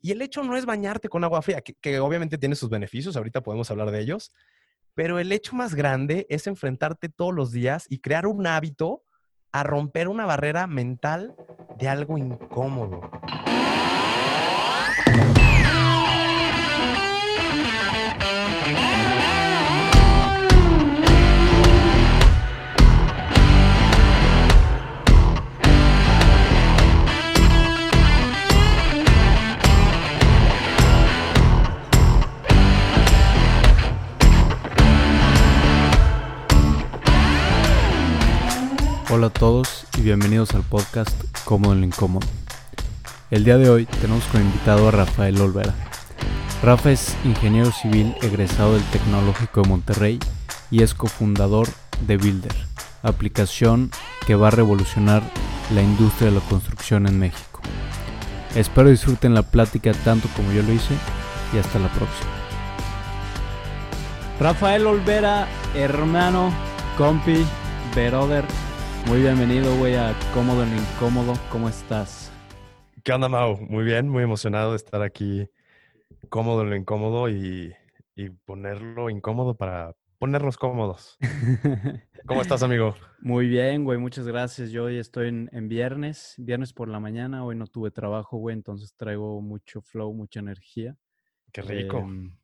Y el hecho no es bañarte con agua fría, que, obviamente tiene sus beneficios, ahorita podemos hablar de ellos, pero el hecho más grande es enfrentarte todos los días y crear un hábito a romper una barrera mental de algo incómodo. Hola a todos y bienvenidos al podcast Cómodo en lo Incómodo. El día de hoy tenemos como invitado a Rafael Olvera. Rafa es ingeniero civil egresado del Tecnológico de Monterrey y es cofundador de Builder, aplicación que va a revolucionar la industria de la construcción en México. Espero disfruten la plática tanto como yo lo hice y hasta la próxima. Rafael Olvera, hermano, compi, brother, muy bienvenido, güey, a Cómodo en Incómodo. ¿Cómo estás? ¿Qué onda, Mau? Muy bien, muy emocionado de estar aquí cómodo en lo incómodo y, ponerlo incómodo para ponernos cómodos. ¿Cómo estás, amigo? Muy bien, güey, muchas gracias. Yo hoy estoy en, viernes, viernes por la mañana. Hoy no tuve trabajo, güey, entonces traigo mucho flow, mucha energía. Qué rico. Em,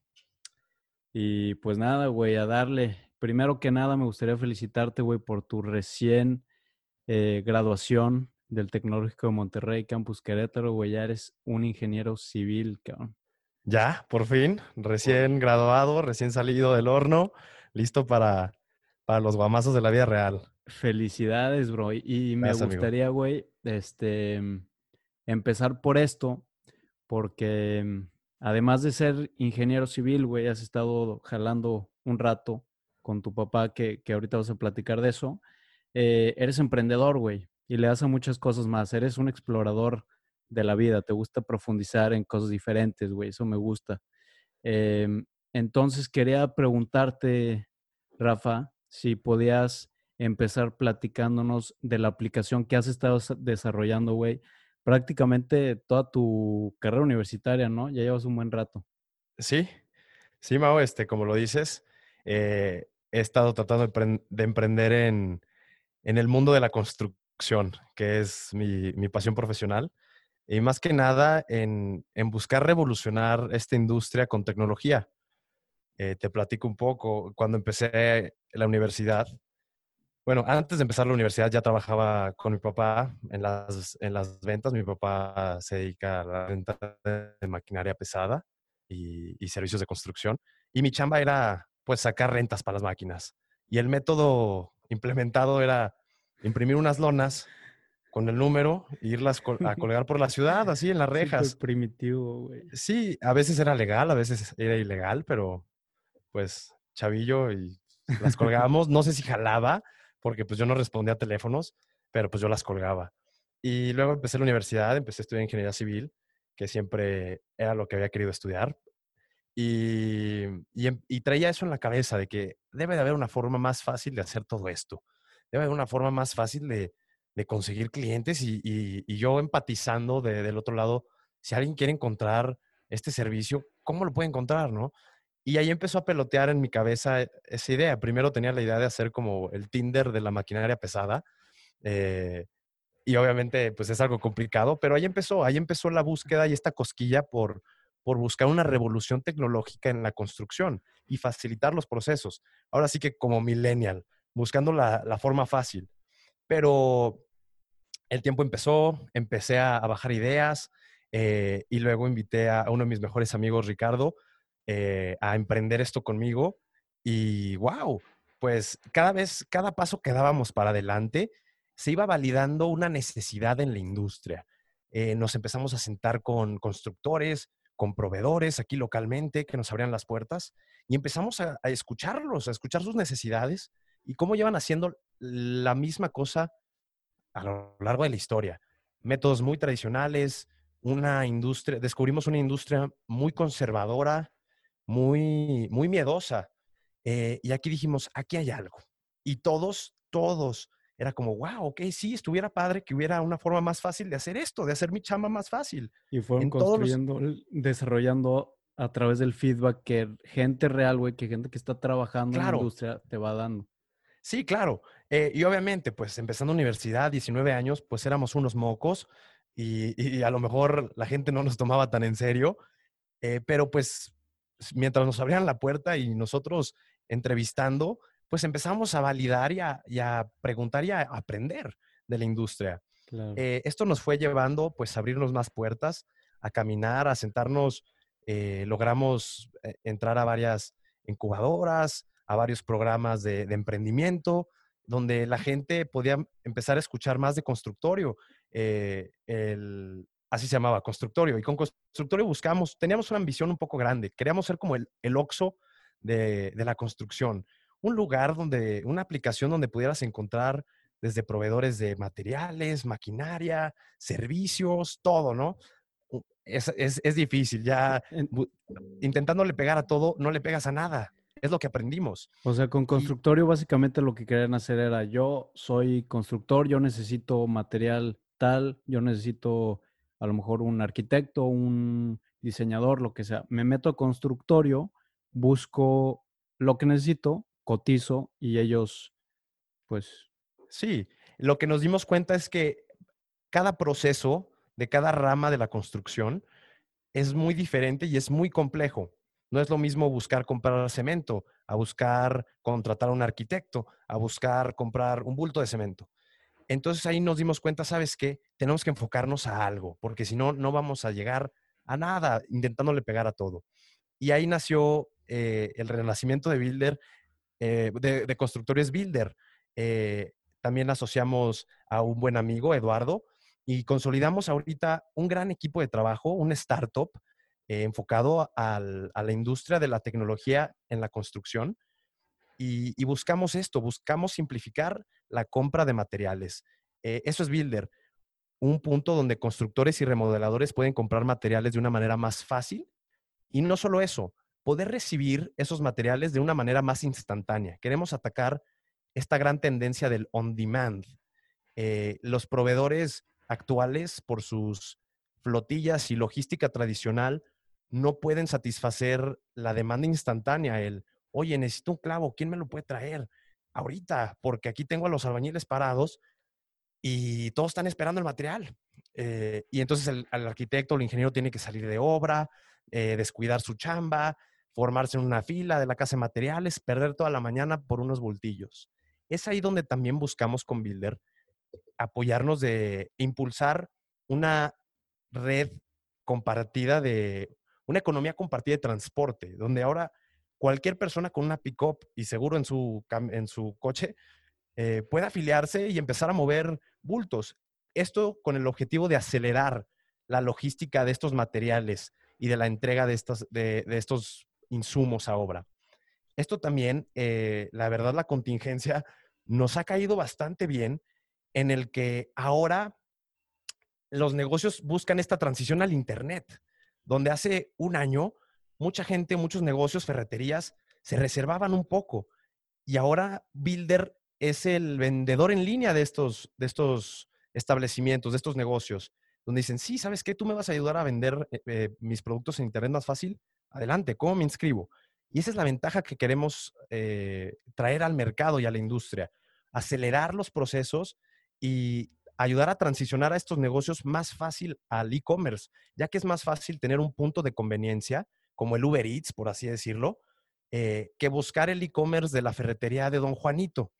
y pues nada, güey, a darle. Primero que nada, me gustaría felicitarte, güey, por tu recién eh, graduación del Tecnológico de Monterrey, Campus Querétaro, güey, ya eres un ingeniero civil, cabrón. Ya, por fin, recién graduado, recién salido del horno, listo para, para los guamazos de la vida real. Felicidades, bro. Y me gustaría, güey, este, empezar por esto, porque mm, además de ser ingeniero civil, güey, has estado jalando un rato con tu papá, que, que ahorita vas a platicar de eso. Eh, eres emprendedor, güey, y le das a muchas cosas más. Eres un explorador de la vida, te gusta profundizar en cosas diferentes, güey, eso me gusta. Em, entonces quería preguntarte, Rafa, si podías empezar platicándonos de la aplicación que has estado desarrollando, güey, prácticamente toda tu carrera universitaria, ¿no? Ya llevas un buen rato. Sí, sí, Mao, este, como lo dices, eh, he estado tratando de emprender en, en el mundo de la construcción, que es mi, pasión profesional, y más que nada en, buscar revolucionar esta industria con tecnología. Eh, te platico un poco, cuando empecé la universidad, bueno, antes de empezar la universidad ya trabajaba con mi papá en las, en las ventas. Mi papá se dedica a la venta de maquinaria pesada y, y servicios de construcción. Y mi chamba era pues sacar rentas para las máquinas. Y el método implementado era imprimir unas lonas con el número e irlas a colgar por la ciudad, así en las rejas. primitivo, güey. Sí, a veces era legal, a veces era ilegal, pero pues chavillo y las colgábamos. no sé si jalaba, porque pues yo no respondía a teléfonos, pero pues yo las colgaba. Y luego empecé la universidad, empecé a estudiar ingeniería civil, que siempre era lo que había querido estudiar. Y, y, traía eso en la cabeza de que debe de haber una forma más fácil de hacer todo esto debe haber una forma más fácil de, conseguir clientes y, yo empatizando del otro lado, si alguien quiere encontrar este servicio, ¿cómo lo puede encontrar, no? Y ahí empezó a pelotear en mi cabeza e, esa idea. Primero tenía la idea de hacer como el Tinder de la maquinaria pesada. Eh, y obviamente, pues es algo complicado, pero ahí empezó, ahí empezó la búsqueda y esta cosquilla por, por buscar una revolución tecnológica en la construcción y facilitar los procesos. Ahora sí que como millennial, buscando la, forma fácil. Pero el tiempo empezó, empecé a, bajar ideas eh, y luego invité a, uno de mis mejores amigos, Ricardo, eh, a emprender esto conmigo. Y wow, pues cada vez, cada paso que dábamos para adelante, se iba validando una necesidad en la industria. Eh, nos empezamos a sentar con constructores, con proveedores aquí localmente que nos abrían las puertas y empezamos a escucharlos, a escuchar sus necesidades y cómo llevan haciendo la misma cosa a lo largo de la historia. Métodos muy tradicionales, una industria, descubrimos una industria muy conservadora, muy, muy miedosa. Eh, y aquí dijimos, aquí hay algo. Y todos, todos era como, wow, ok, sí, estuviera padre que hubiera una forma más fácil de hacer esto, de hacer mi chamba más fácil. Y fueron construyendo, desarrollando a través del feedback que gente real, güey, que gente que está trabajando en la industria te va dando. Sí, claro. Eh, y obviamente, pues empezando universidad, 19 años, pues éramos unos mocos y, a lo mejor la gente no nos tomaba tan en serio, eh, pero pues mientras nos abrían la puerta y nosotros entrevistando, pues empezamos a validar y a, preguntar y a aprender de la industria. Eh, esto nos fue llevando pues a abrirnos más puertas, a caminar, a sentarnos, eh, logramos eh, entrar a varias incubadoras, a varios programas de, emprendimiento, donde la gente podía empezar a escuchar más de constructorio. así se llamaba, constructorio. Y con constructorio buscamos, teníamos una ambición un poco grande. Queríamos ser como el, el OXO de, de la construcción un lugar donde, una aplicación donde pudieras encontrar desde proveedores de materiales, maquinaria, servicios, todo, ¿no? Es, es, difícil, ya intentándole pegar a todo, no le pegas a nada. Es lo que aprendimos. O sea, con constructorio básicamente lo que querían hacer era, yo soy constructor, yo necesito material tal, yo necesito a lo mejor un arquitecto, un diseñador, lo que sea. Me meto a constructorio, busco lo que necesito, cotizo y ellos, pues... Sí, lo que nos dimos cuenta es que cada proceso de cada rama de la construcción es muy diferente y es muy complejo. No es lo mismo buscar comprar cemento, a buscar contratar a un arquitecto, a buscar comprar un bulto de cemento. Entonces ahí nos dimos cuenta, ¿sabes qué? Tenemos que enfocarnos a algo, porque si no, no vamos a llegar a nada intentándole pegar a todo. Y ahí nació eh, el renacimiento de Builder eh, de, Constructores Builder. Eh, también asociamos a un buen amigo, Eduardo, y consolidamos ahorita un gran equipo de trabajo, un startup eh, enfocado a la industria de la tecnología en la construcción. Y, buscamos esto, buscamos simplificar la compra de materiales. eso es Builder, un punto donde constructores y remodeladores pueden comprar materiales de una manera más fácil. Y no solo eso, poder recibir esos materiales de una manera más instantánea. Queremos atacar esta gran tendencia del on demand. Eh, los proveedores actuales, por sus flotillas y logística tradicional, no pueden satisfacer la demanda instantánea. El, oye, necesito un clavo, ¿quién me lo puede traer? Ahorita, porque aquí tengo a los albañiles parados y todos están esperando el material. Eh, y entonces el, arquitecto el ingeniero tiene que salir de obra, eh, descuidar su chamba, formarse en una fila de la casa de materiales, perder toda la mañana por unos bultillos. Es ahí donde también buscamos con Builder apoyarnos de impulsar una red compartida de, una economía compartida de transporte, donde ahora cualquier persona con una pick-up y seguro en su, en su coche eh, puede afiliarse y empezar a mover bultos. Esto con el objetivo de acelerar la logística de estos materiales y de la entrega de estos, de, de estos insumos a obra. Esto también, eh, la verdad, la contingencia nos ha caído bastante bien en el que ahora los negocios buscan esta transición al Internet, donde hace un año mucha gente, muchos negocios, ferreterías, se reservaban un poco. Y ahora Builder es el vendedor en línea de estos, de estos establecimientos, de estos negocios, donde dicen, sí, ¿sabes qué? Tú me vas a ayudar a vender eh, eh, mis productos en Internet más fácil adelante, ¿cómo me inscribo? Y esa es la ventaja que queremos eh, traer al mercado y a la industria, acelerar los procesos y ayudar a transicionar a estos negocios más fácil al e-commerce, ya que es más fácil tener un punto de conveniencia, como el Uber Eats, por así decirlo, eh, que buscar el e-commerce de la ferretería de Don Juanito.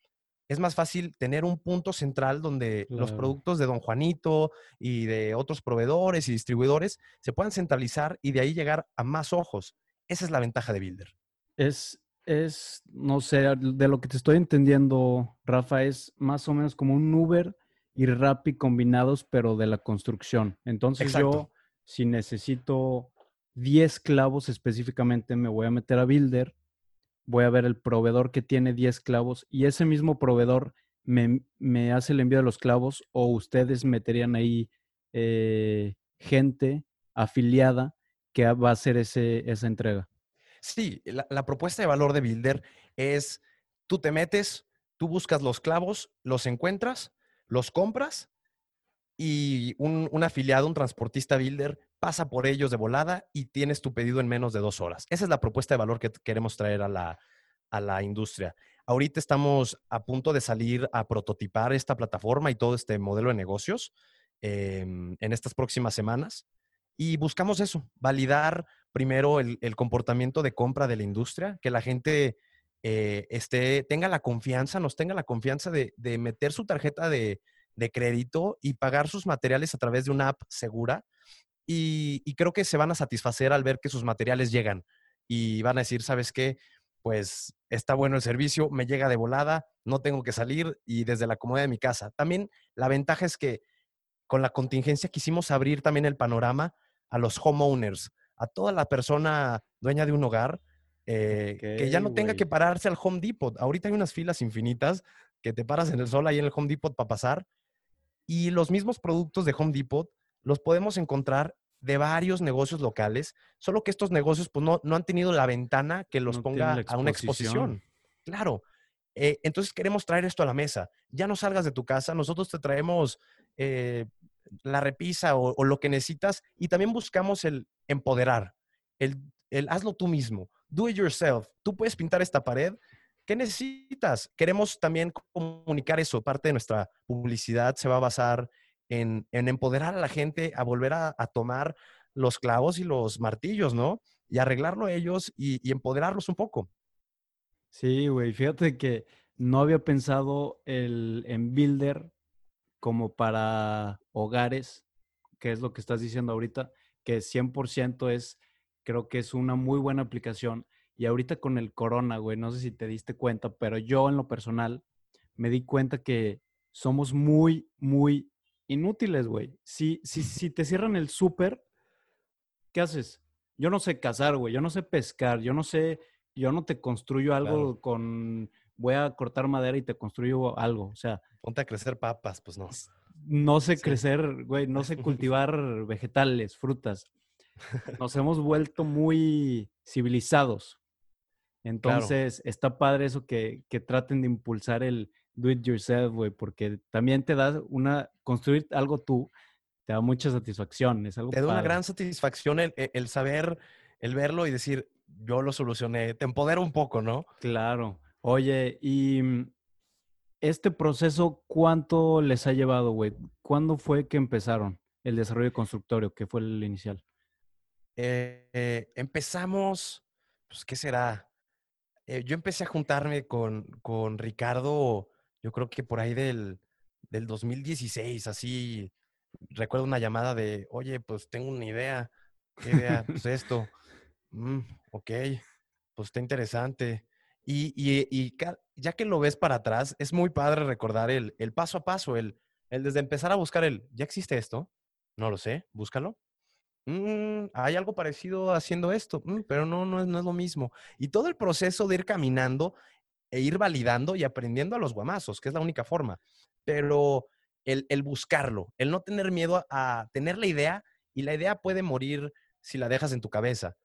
Es más fácil tener un punto central donde los productos de Don Juanito y de otros proveedores y distribuidores se puedan centralizar y de ahí llegar a más ojos. Esa es la ventaja de Builder. Es, es, no sé, de lo que te estoy entendiendo, Rafa, es más o menos como un Uber y Rappi combinados, pero de la construcción. Entonces yo, si necesito 10 clavos específicamente, me voy a meter a Builder, voy a ver el proveedor que tiene 10 clavos y ese mismo proveedor me, me hace el envío de los clavos o ustedes meterían ahí eh, gente afiliada que va a hacer ese, esa entrega. Sí, la, propuesta de valor de Builder es, tú te metes, tú buscas los clavos, los encuentras, los compras y un, afiliado, un transportista builder, pasa por ellos de volada y tienes tu pedido en menos de dos horas. Esa es la propuesta de valor que queremos traer a la, a la industria. Ahorita estamos a punto de salir a prototipar esta plataforma y todo este modelo de negocios em, en estas próximas semanas. Y buscamos eso, validar primero el, comportamiento de compra de la industria, que la gente eh, esté, tenga la confianza, nos tenga la confianza de, meter su tarjeta de, crédito y pagar sus materiales a través de una app segura. Y, y, creo que se van a satisfacer al ver que sus materiales llegan y van a decir, ¿sabes qué? Pues está bueno el servicio, me llega de volada, no tengo que salir y desde la comodidad de mi casa. También la ventaja es que con la contingencia quisimos abrir también el panorama a los homeowners, a toda la persona dueña de un hogar, eh, que ya no tenga que pararse al Home Depot. Ahorita hay unas filas infinitas que te paras en el sol ahí en el Home Depot para pasar. Y los mismos productos de Home Depot los podemos encontrar de varios negocios locales, solo que estos negocios pues, no, no han tenido la ventana que los ponga a una exposición. Claro. Eh, entonces queremos traer esto a la mesa. Ya no salgas de tu casa, nosotros te traemos eh, la repisa o, lo que necesitas y también buscamos el empoderar, el, el hazlo tú mismo, do it yourself. Tú puedes pintar esta pared. ¿Qué necesitas? Queremos también comunicar eso. Parte de nuestra publicidad se va a basar en, empoderar a la gente a volver a, tomar los clavos y los martillos, ¿no? Y arreglarlo ellos y, empoderarlos un poco. Sí, güey, fíjate que no había pensado el, en Builder como para hogares, que es lo que estás diciendo ahorita, que 100% es, creo que es una muy buena aplicación. Y ahorita con el corona, güey, no sé si te diste cuenta, pero yo en lo personal me di cuenta que somos muy, muy inútiles, güey. Si, si, si te cierran el súper, ¿qué haces? Yo no sé cazar, güey. Yo no sé pescar. Yo no sé, yo no te construyo algo con, voy a cortar madera y te construyo algo. O sea. Ponte a crecer papas, pues no. No sé crecer, güey. No sé cultivar vegetales, frutas. Nos hemos vuelto muy civilizados. Entonces, está padre eso que, que traten de impulsar el, do it yourself, güey, porque también te da una, construir algo tú, te da mucha satisfacción, es algo Te da una gran satisfacción el, e, el, saber, el verlo y decir, yo lo solucioné, te empodera un poco, ¿no? Claro. Oye, y mm, este proceso, ¿cuánto les ha llevado, güey? ¿Cuándo fue que empezaron el desarrollo constructorio, que fue el inicial? Eh, eh, empezamos, pues, ¿qué será? Eh, yo empecé a juntarme con, con Ricardo yo creo que por ahí del, del 2016, así, recuerdo una llamada de, oye, pues tengo una idea, ¿qué idea? Pues esto, mm, ok, pues está interesante. Y, y, ya que lo ves para atrás, es muy padre recordar el, el paso a paso, el, el desde empezar a buscar el, ¿ya existe esto? No lo sé, búscalo. Mm, hay algo parecido haciendo esto, mm, pero no, no es, no es lo mismo. Y todo el proceso de ir caminando e ir validando y aprendiendo a los guamazos, que es la única forma. Pero el, buscarlo, el no tener miedo a, tener la idea y la idea puede morir si la dejas en tu cabeza.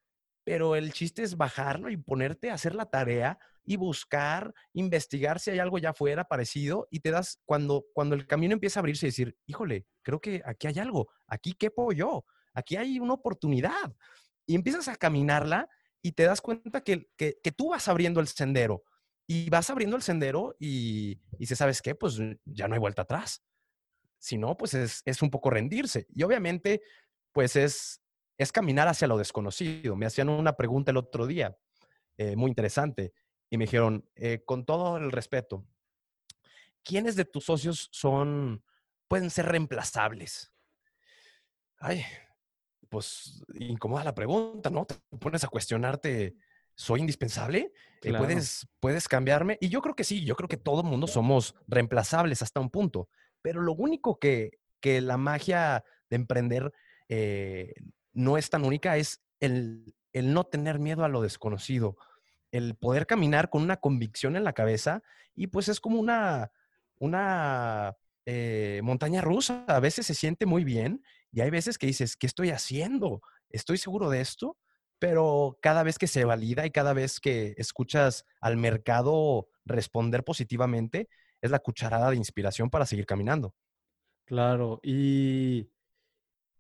Pero el chiste es bajarlo y ponerte a hacer la tarea y buscar, investigar si hay algo ya fuera parecido y te das, cuando, cuando el camino empieza a abrirse y decir, híjole, creo que aquí hay algo, aquí quepo yo, aquí hay una oportunidad. Y empiezas a caminarla y te das cuenta que, que tú vas abriendo el sendero y vas abriendo el sendero y, y si sabes qué, pues ya no hay vuelta atrás. Si no, pues es, es un poco rendirse. Y obviamente, pues es, es caminar hacia lo desconocido. Me hacían una pregunta el otro día, eh, muy interesante, y me dijeron, eh, con todo el respeto, ¿quiénes de tus socios son, pueden ser reemplazables? Ay, pues incomoda la pregunta, ¿no? Te pones a cuestionarte soy indispensable, eh, puedes, puedes cambiarme. Y yo creo que sí, yo creo que todo el mundo somos reemplazables hasta un punto. Pero lo único que, que la magia de emprender eh, no es tan única es el, el no tener miedo a lo desconocido, el poder caminar con una convicción en la cabeza y pues es como una, una eh, montaña rusa. A veces se siente muy bien y hay veces que dices, ¿qué estoy haciendo? ¿Estoy seguro de esto? Pero cada vez que se valida y cada vez que escuchas al mercado responder positivamente, es la cucharada de inspiración para seguir caminando. Claro, y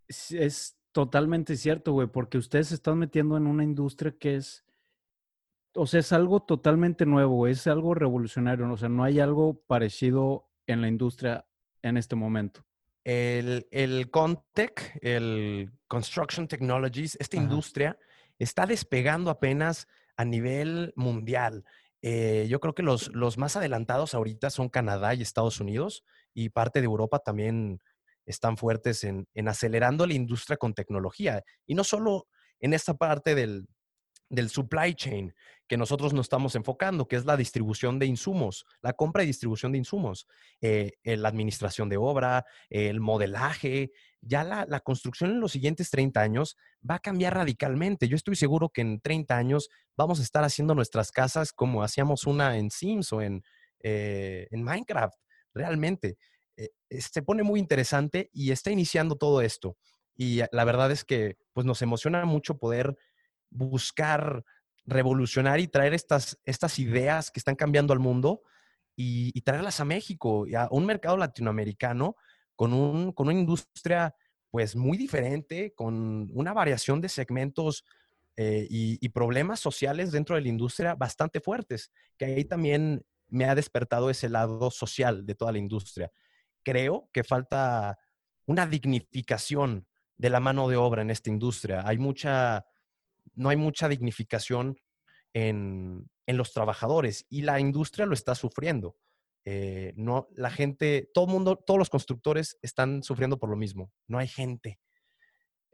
es totalmente cierto, güey, porque ustedes se están metiendo en una industria que es, o sea, es algo totalmente nuevo, es algo revolucionario, o sea, no hay algo parecido en la industria en este momento. El, el Contec, el Construction Technologies, esta industria está despegando apenas a nivel mundial. Eh, yo creo que los, los más adelantados ahorita son Canadá y Estados Unidos y parte de Europa también están fuertes en, en acelerando la industria con tecnología. Y no solo en esta parte del, del supply chain que nosotros nos estamos enfocando, que es la distribución de insumos, la compra y distribución de insumos, eh, la administración de obra, el modelaje. Ya la, la, construcción en los siguientes 30 años va a cambiar radicalmente. Yo estoy seguro que en 30 años vamos a estar haciendo nuestras casas como hacíamos una en Sims o en, eh, en Minecraft, realmente. Eh, se pone muy interesante y está iniciando todo esto. Y la verdad es que pues, nos emociona mucho poder buscar revolucionar y traer estas, estas ideas que están cambiando al mundo y, traerlas a México, y a un mercado latinoamericano con, un, con una industria pues muy diferente, con una variación de segmentos eh, y, y, problemas sociales dentro de la industria bastante fuertes, que ahí también me ha despertado ese lado social de toda la industria. Creo que falta una dignificación de la mano de obra en esta industria. Hay mucha, no hay mucha dignificación en, los trabajadores y la industria lo está sufriendo. Eh, no, la gente, todo el mundo, todos los constructores están sufriendo por lo mismo. No hay gente.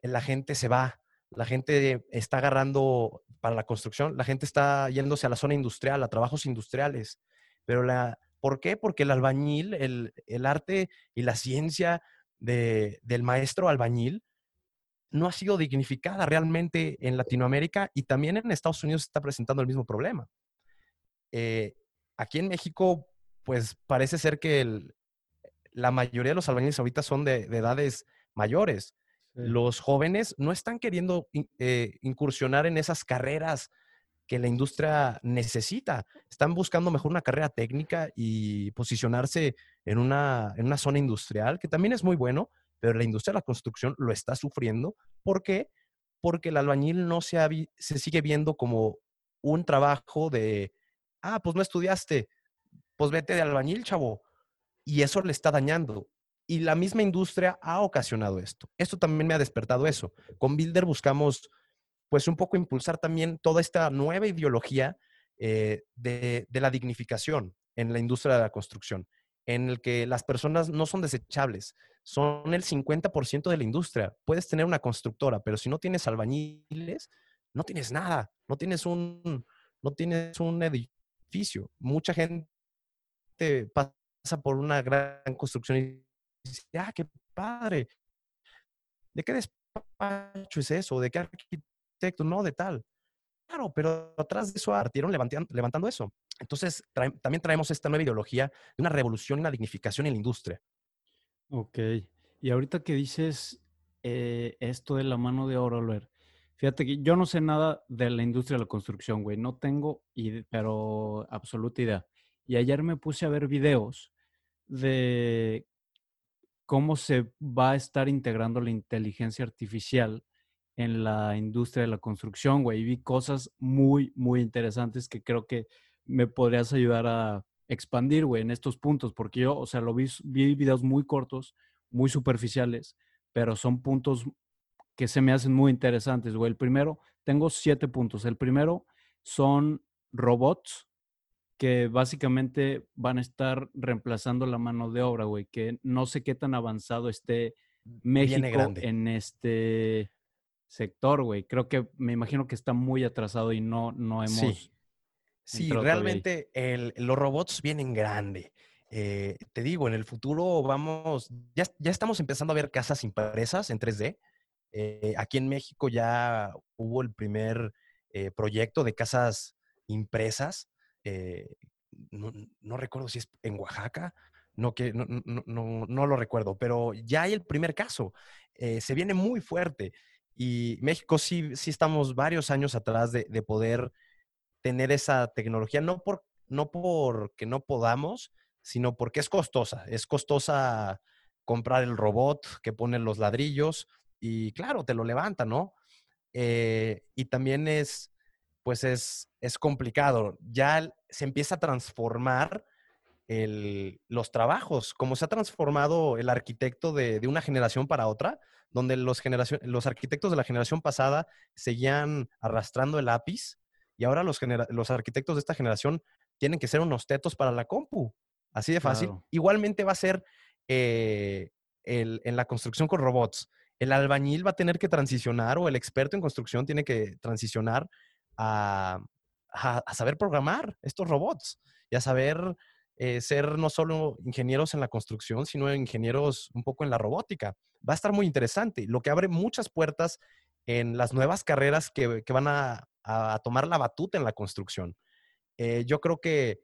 La gente se va. La gente está agarrando para la construcción. La gente está yéndose a la zona industrial, a trabajos industriales. Pero la, ¿por qué? Porque el albañil, el, arte y la ciencia del maestro albañil no ha sido dignificada realmente en Latinoamérica y también en Estados Unidos se está presentando el mismo problema. Eh, aquí en México, pues parece ser que la mayoría de los albañiles ahorita son de, edades mayores. Los jóvenes no están queriendo eh, incursionar en esas carreras que la industria necesita. Están buscando mejor una carrera técnica y posicionarse en una, en una zona industrial, que también es muy bueno, pero la industria de la construcción lo está sufriendo. ¿Por qué? Porque el albañil no se, se sigue viendo como un trabajo de, ah, pues no estudiaste, pues vete de albañil, chavo. Y eso le está dañando. Y la misma industria ha ocasionado esto. Esto también me ha despertado eso. Con Builder buscamos, pues, un poco impulsar también toda esta nueva ideología eh, de, de la dignificación en la industria de la construcción, en el que las personas no son desechables, son el 50% de la industria. Puedes tener una constructora, pero si no tienes albañiles, no tienes nada, no tienes un, no tienes un edificio. Mucha gente pasa por una gran construcción y dice, ah, qué padre. ¿De qué despacho es eso? ¿De qué arquitecto? No, de tal. Claro, pero atrás de eso partieron levantando, levantando eso. Entonces, también traemos esta nueva ideología de una revolución y una dignificación en la industria. Ok. Y ahorita que dices eh, esto de la mano de obra, fíjate que yo no sé nada de la industria de la construcción, güey. No tengo, pero absoluta idea. Y ayer me puse a ver videos de cómo se va a estar integrando la inteligencia artificial en la industria de la construcción, güey. Y vi cosas muy, muy interesantes que creo que me podrías ayudar a, expandir, güey, en estos puntos, porque yo, o sea, lo vi, vi videos muy cortos, muy superficiales, pero son puntos que se me hacen muy interesantes, güey. El primero, tengo siete puntos. El primero son robots que básicamente van a estar reemplazando la mano de obra, güey, que no sé qué tan avanzado esté México en este sector, güey. Creo que me imagino que está muy atrasado y no, no hemos Sí, realmente los robots vienen grande. Eh, te digo, en el futuro vamos, ya, ya, estamos empezando a ver casas impresas en 3D. Eh, aquí en México ya hubo el primer eh, proyecto de casas impresas. No, recuerdo si es en Oaxaca, no, que, no, no, no, lo recuerdo, pero ya hay el primer caso. se viene muy fuerte y México sí, sí estamos varios años atrás de, de poder tener esa tecnología, no por no porque no podamos, sino porque es costosa. Es costosa comprar el robot que pone los ladrillos y claro, te lo levanta, ¿no? Eh, y también es, pues es, es complicado. Ya se empieza a transformar los trabajos, como se ha transformado el arquitecto de, una generación para otra, donde los, los arquitectos de la generación pasada seguían arrastrando el lápiz y ahora los, los arquitectos de esta generación tienen que ser unos tetos para la compu. Así de fácil. Igualmente va a ser eh, en la construcción con robots. El albañil va a tener que transicionar o el experto en construcción tiene que transicionar a, a, saber programar estos robots y a saber eh, ser no solo ingenieros en la construcción, sino ingenieros un poco en la robótica. Va a estar muy interesante, lo que abre muchas puertas en las nuevas carreras que, que van a, a, tomar la batuta en la construcción. Eh, yo creo que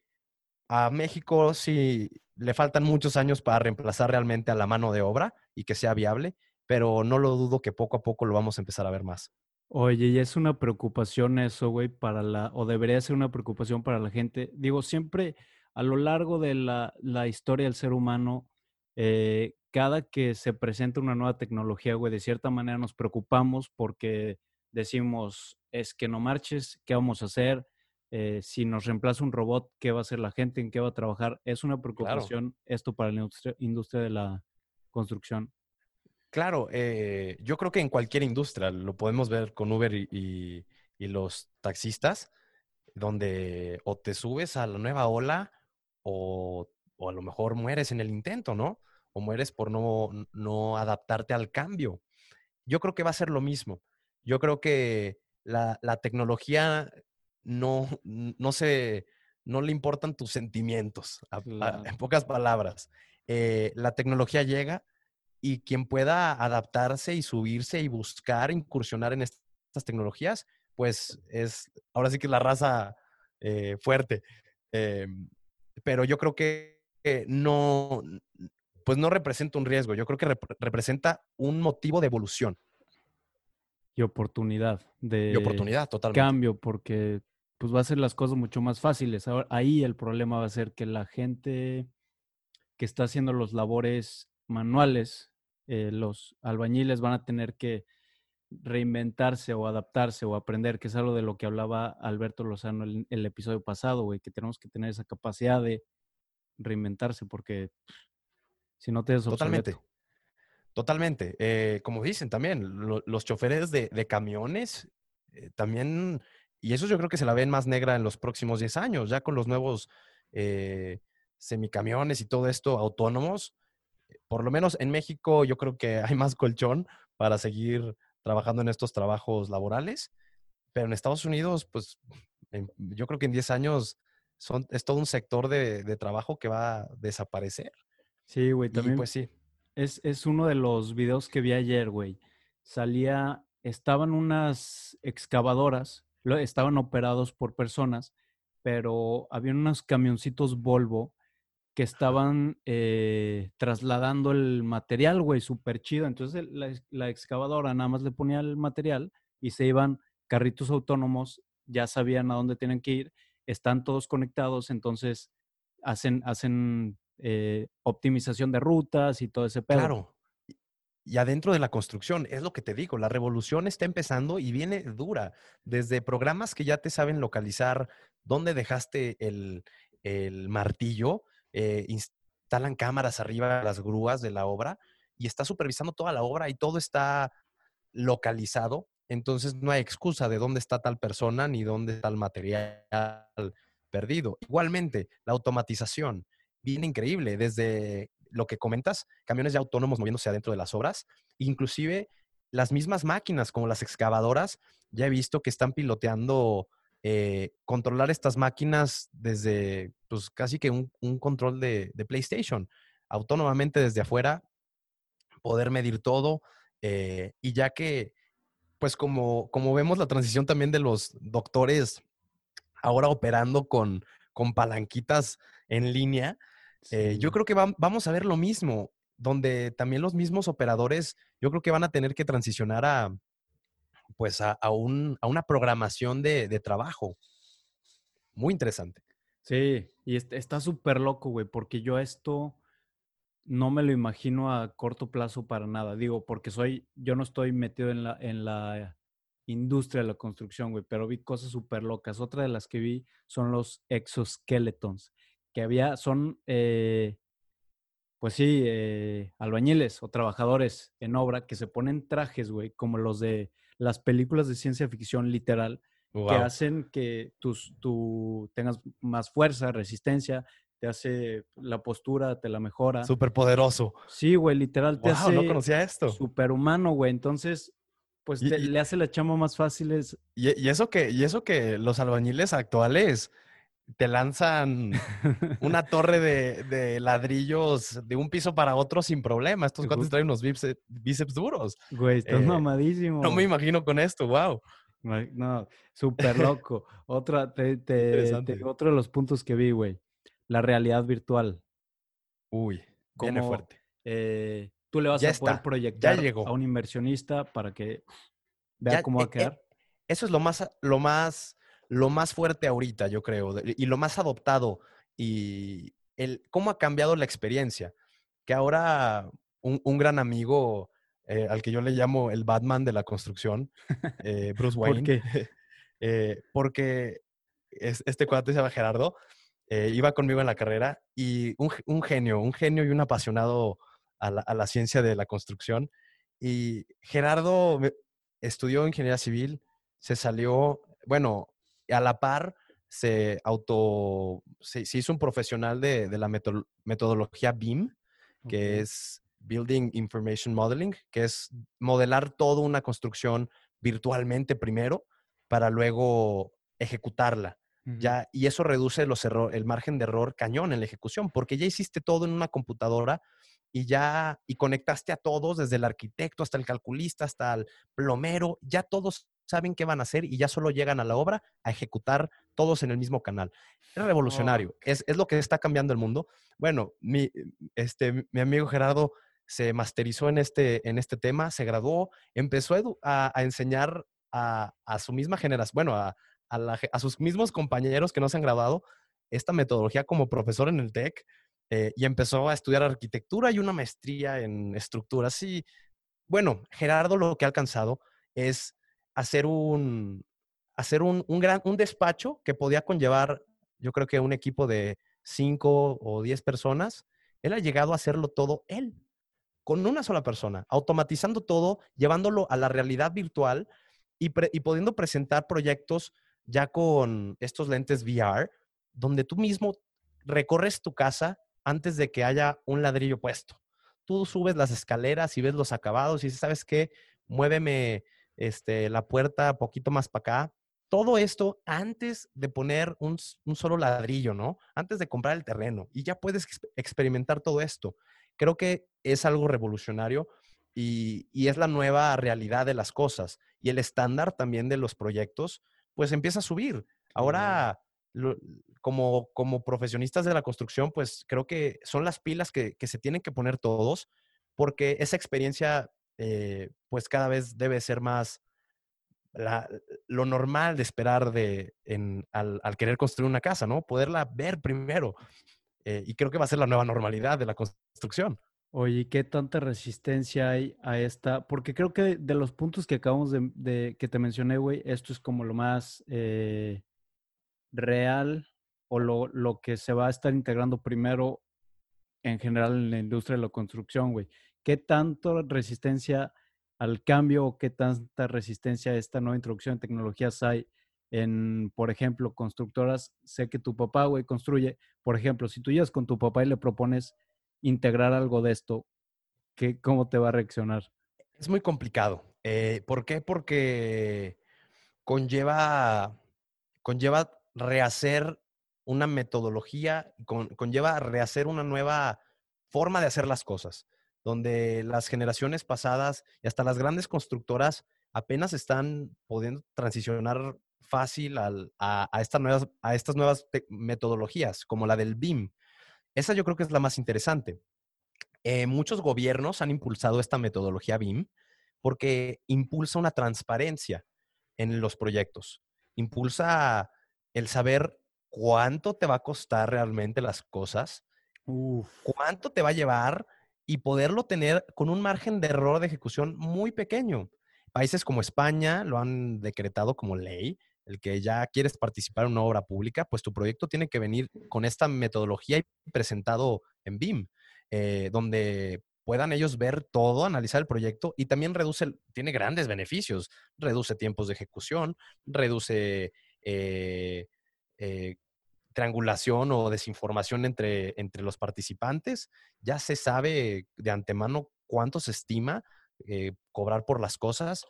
a México sí le faltan muchos años para reemplazar realmente a la mano de obra y que sea viable, pero no lo dudo que poco a poco lo vamos a empezar a ver más. Oye, y es una preocupación eso, güey, para la, o debería ser una preocupación para la gente. Digo, siempre a lo largo de la, la historia del ser humano, eh, cada que se presenta una nueva tecnología, güey, de cierta manera nos preocupamos porque decimos, es que no marches, ¿qué vamos a hacer? Eh, si nos reemplaza un robot, ¿qué va a hacer la gente? ¿En qué va a trabajar? Es una preocupación esto para la industria, de la construcción. Claro, eh, yo creo que en cualquier industria, lo podemos ver con Uber y, los taxistas, donde o te subes a la nueva ola o, a lo mejor mueres en el intento, ¿no? O mueres por no, no adaptarte al cambio. Yo creo que va a ser lo mismo. Yo creo que la, la tecnología no, no se, no le importan tus sentimientos, en pocas palabras. Eh, la tecnología llega y quien pueda adaptarse y subirse y buscar, incursionar en estas tecnologías, pues es, ahora sí que es la raza eh, fuerte. Em, pero yo creo que no, pues no representa un riesgo, yo creo que representa un motivo de evolución. Y oportunidad de y oportunidad, totalmente. cambio, porque pues va a ser las cosas mucho más fáciles. Ahora, ahí el problema va a ser que la gente que está haciendo los labores manuales, eh, los albañiles van a tener que reinventarse o adaptarse o aprender, que es algo de lo que hablaba Alberto Lozano en el, episodio pasado, güey, que tenemos que tener esa capacidad de reinventarse porque si no te Totalmente. Totalmente. Eh, como dicen también, los choferes de, camiones eh, también y eso yo creo que se la ven más negra en los próximos 10 años, ya con los nuevos eh, semicamiones y todo esto autónomos. Por lo menos en México yo creo que hay más colchón para seguir trabajando en estos trabajos laborales. Pero en Estados Unidos, pues yo creo que en 10 años son, es todo un sector de, trabajo que va a desaparecer. Sí, güey, también. pues sí. Es, es uno de los videos que vi ayer, güey. Salía, estaban unas excavadoras estaban operados por personas, pero había unos camioncitos Volvo que estaban eh, trasladando el material, güey, súper chido. Entonces la, excavadora nada más le ponía el material y se iban carritos autónomos, ya sabían a dónde tienen que ir, están todos conectados, entonces hacen, hacen eh, optimización de rutas y todo ese pedo. Claro y adentro de la construcción. Es lo que te digo, la revolución está empezando y viene dura. Desde programas que ya te saben localizar dónde dejaste el, martillo, eh, instalan cámaras arriba de las grúas de la obra y está supervisando toda la obra y todo está localizado. Entonces no hay excusa de dónde está tal persona ni dónde está el material perdido. Igualmente, la automatización viene increíble desde lo que comentas, camiones ya autónomos moviéndose adentro de las obras, inclusive las mismas máquinas como las excavadoras, ya he visto que están piloteando eh, controlar estas máquinas desde, pues casi que un, control de, PlayStation, autónomamente desde afuera, poder medir todo, eh, y ya que, pues como, como vemos la transición también de los doctores ahora operando con, con palanquitas en línea, eh, yo creo que vamos a ver lo mismo, donde también los mismos operadores, yo creo que van a tener que transicionar a, pues a, una programación de, trabajo. Muy interesante. Sí, y está súper loco, güey, porque yo esto no me lo imagino a corto plazo para nada. Digo, porque soy, yo no estoy metido en la, en la industria de la construcción, güey, pero vi cosas súper locas. Otra de las que vi son los exoskeletons, que había, son, eh, pues sí, eh, albañiles o trabajadores en obra que se ponen trajes, güey, como los de las películas de ciencia ficción literal, que hacen que tus, tú tengas más fuerza, resistencia, te hace la postura, te la mejora. Súper poderoso. Sí, güey, literal te hace. no conocía esto. Superhumano, güey. Entonces, pues le hace la chama más fácil. Y, eso que, y eso que los albañiles actuales te lanzan una torre de, ladrillos de un piso para otro sin problema. Estos cuates traen unos bíceps, duros. Güey, estás eh, mamadísimo. No me imagino con esto, wow. No, súper loco. Otra, otro de los puntos que vi, güey. La realidad virtual. Uy, viene fuerte. Eh, tú le vas a poder proyectar a un inversionista para que vea cómo va a eh, quedar. eso es lo más, lo más, lo más fuerte ahorita, yo creo, y lo más adoptado y el cómo ha cambiado la experiencia. Que ahora un gran amigo eh, al que yo le llamo el Batman de la construcción, eh, Bruce Wayne. ¿Por qué? Eh, porque este cuate se llama Gerardo, iba conmigo en la carrera y un, genio, un genio y un apasionado a la, ciencia de la construcción. Y Gerardo estudió ingeniería civil, se salió, bueno, a la par se auto, se, hizo un profesional de, la metodología BIM, que es Building Information Modeling, que es modelar toda una construcción virtualmente primero para luego ejecutarla. Ya, y eso reduce los el margen de error cañón en la ejecución, porque ya hiciste todo en una computadora y ya y conectaste a todos, desde el arquitecto hasta el calculista, hasta el plomero, ya todos saben qué van a hacer y ya solo llegan a la obra a ejecutar todos en el mismo canal. Es revolucionario, es, es, lo que está cambiando el mundo. Bueno, mi, este, mi amigo Gerardo se masterizó en este, en este tema, se graduó, empezó a, enseñar a, su misma generación, bueno, a, a, sus mismos compañeros que no se han graduado esta metodología como profesor en el TEC eh, y empezó a estudiar arquitectura y una maestría en estructuras. Y bueno, Gerardo lo que ha alcanzado es hacer un, hacer un, un, gran, un despacho que podía conllevar, yo creo que un equipo de cinco o diez personas. Él ha llegado a hacerlo todo él con una sola persona, automatizando todo, llevándolo a la realidad virtual y, pudiendo presentar proyectos ya con estos lentes VR, donde tú mismo recorres tu casa antes de que haya un ladrillo puesto. Tú subes las escaleras y ves los acabados y dices, ¿sabes qué? Muéveme este, la puerta poquito más para acá. Todo esto antes de poner un, un, solo ladrillo, ¿no? Antes de comprar el terreno. Y ya puedes experimentar todo esto. Creo que es algo revolucionario y, es la nueva realidad de las cosas. Y el estándar también de los proyectos, pues empieza a subir. Ahora, como, como profesionistas de la construcción, pues creo que son las pilas que, se tienen que poner todos, porque esa experiencia, eh, pues cada vez debe ser más lo normal de esperar de, al, al, querer construir una casa, ¿no? Poderla ver primero. Eh, y creo que va a ser la nueva normalidad de la construcción. Oye, ¿qué tanta resistencia hay a esta? Porque creo que de, los puntos que acabamos de, que te mencioné, güey, esto es como lo más eh, real o lo, lo, que se va a estar integrando primero en general en la industria de la construcción, güey. ¿Qué tanto resistencia al cambio o qué tanta resistencia a esta nueva introducción de tecnologías hay en, por ejemplo, constructoras, sé que tu papá, güey, construye, por ejemplo, si tú llegas con tu papá y le propones integrar algo de esto, ¿qué, ¿cómo te va a reaccionar? Es muy complicado. Eh, ¿Por qué? Porque conlleva, conlleva rehacer una metodología, conlleva rehacer una nueva forma de hacer las cosas, donde las generaciones pasadas y hasta las grandes constructoras apenas están pudiendo transicionar fácil a, estas nuevas, a estas nuevas metodologías, como la del BIM. Esa yo creo que es la más interesante. Eh, muchos gobiernos han impulsado esta metodología BIM porque impulsa una transparencia en los proyectos, impulsa el saber cuánto te va a costar realmente las cosas, cuánto te va a llevar y poderlo tener con un margen de error de ejecución muy pequeño. Países como España lo han decretado como ley, el que ya quieres participar en una obra pública, pues tu proyecto tiene que venir con esta metodología y presentado en BIM, eh, donde puedan ellos ver todo, analizar el proyecto y también reduce, tiene grandes beneficios, reduce tiempos de ejecución, reduce eh, eh, triangulación o desinformación entre, entre los participantes, ya se sabe de antemano cuánto se estima cobrar por las cosas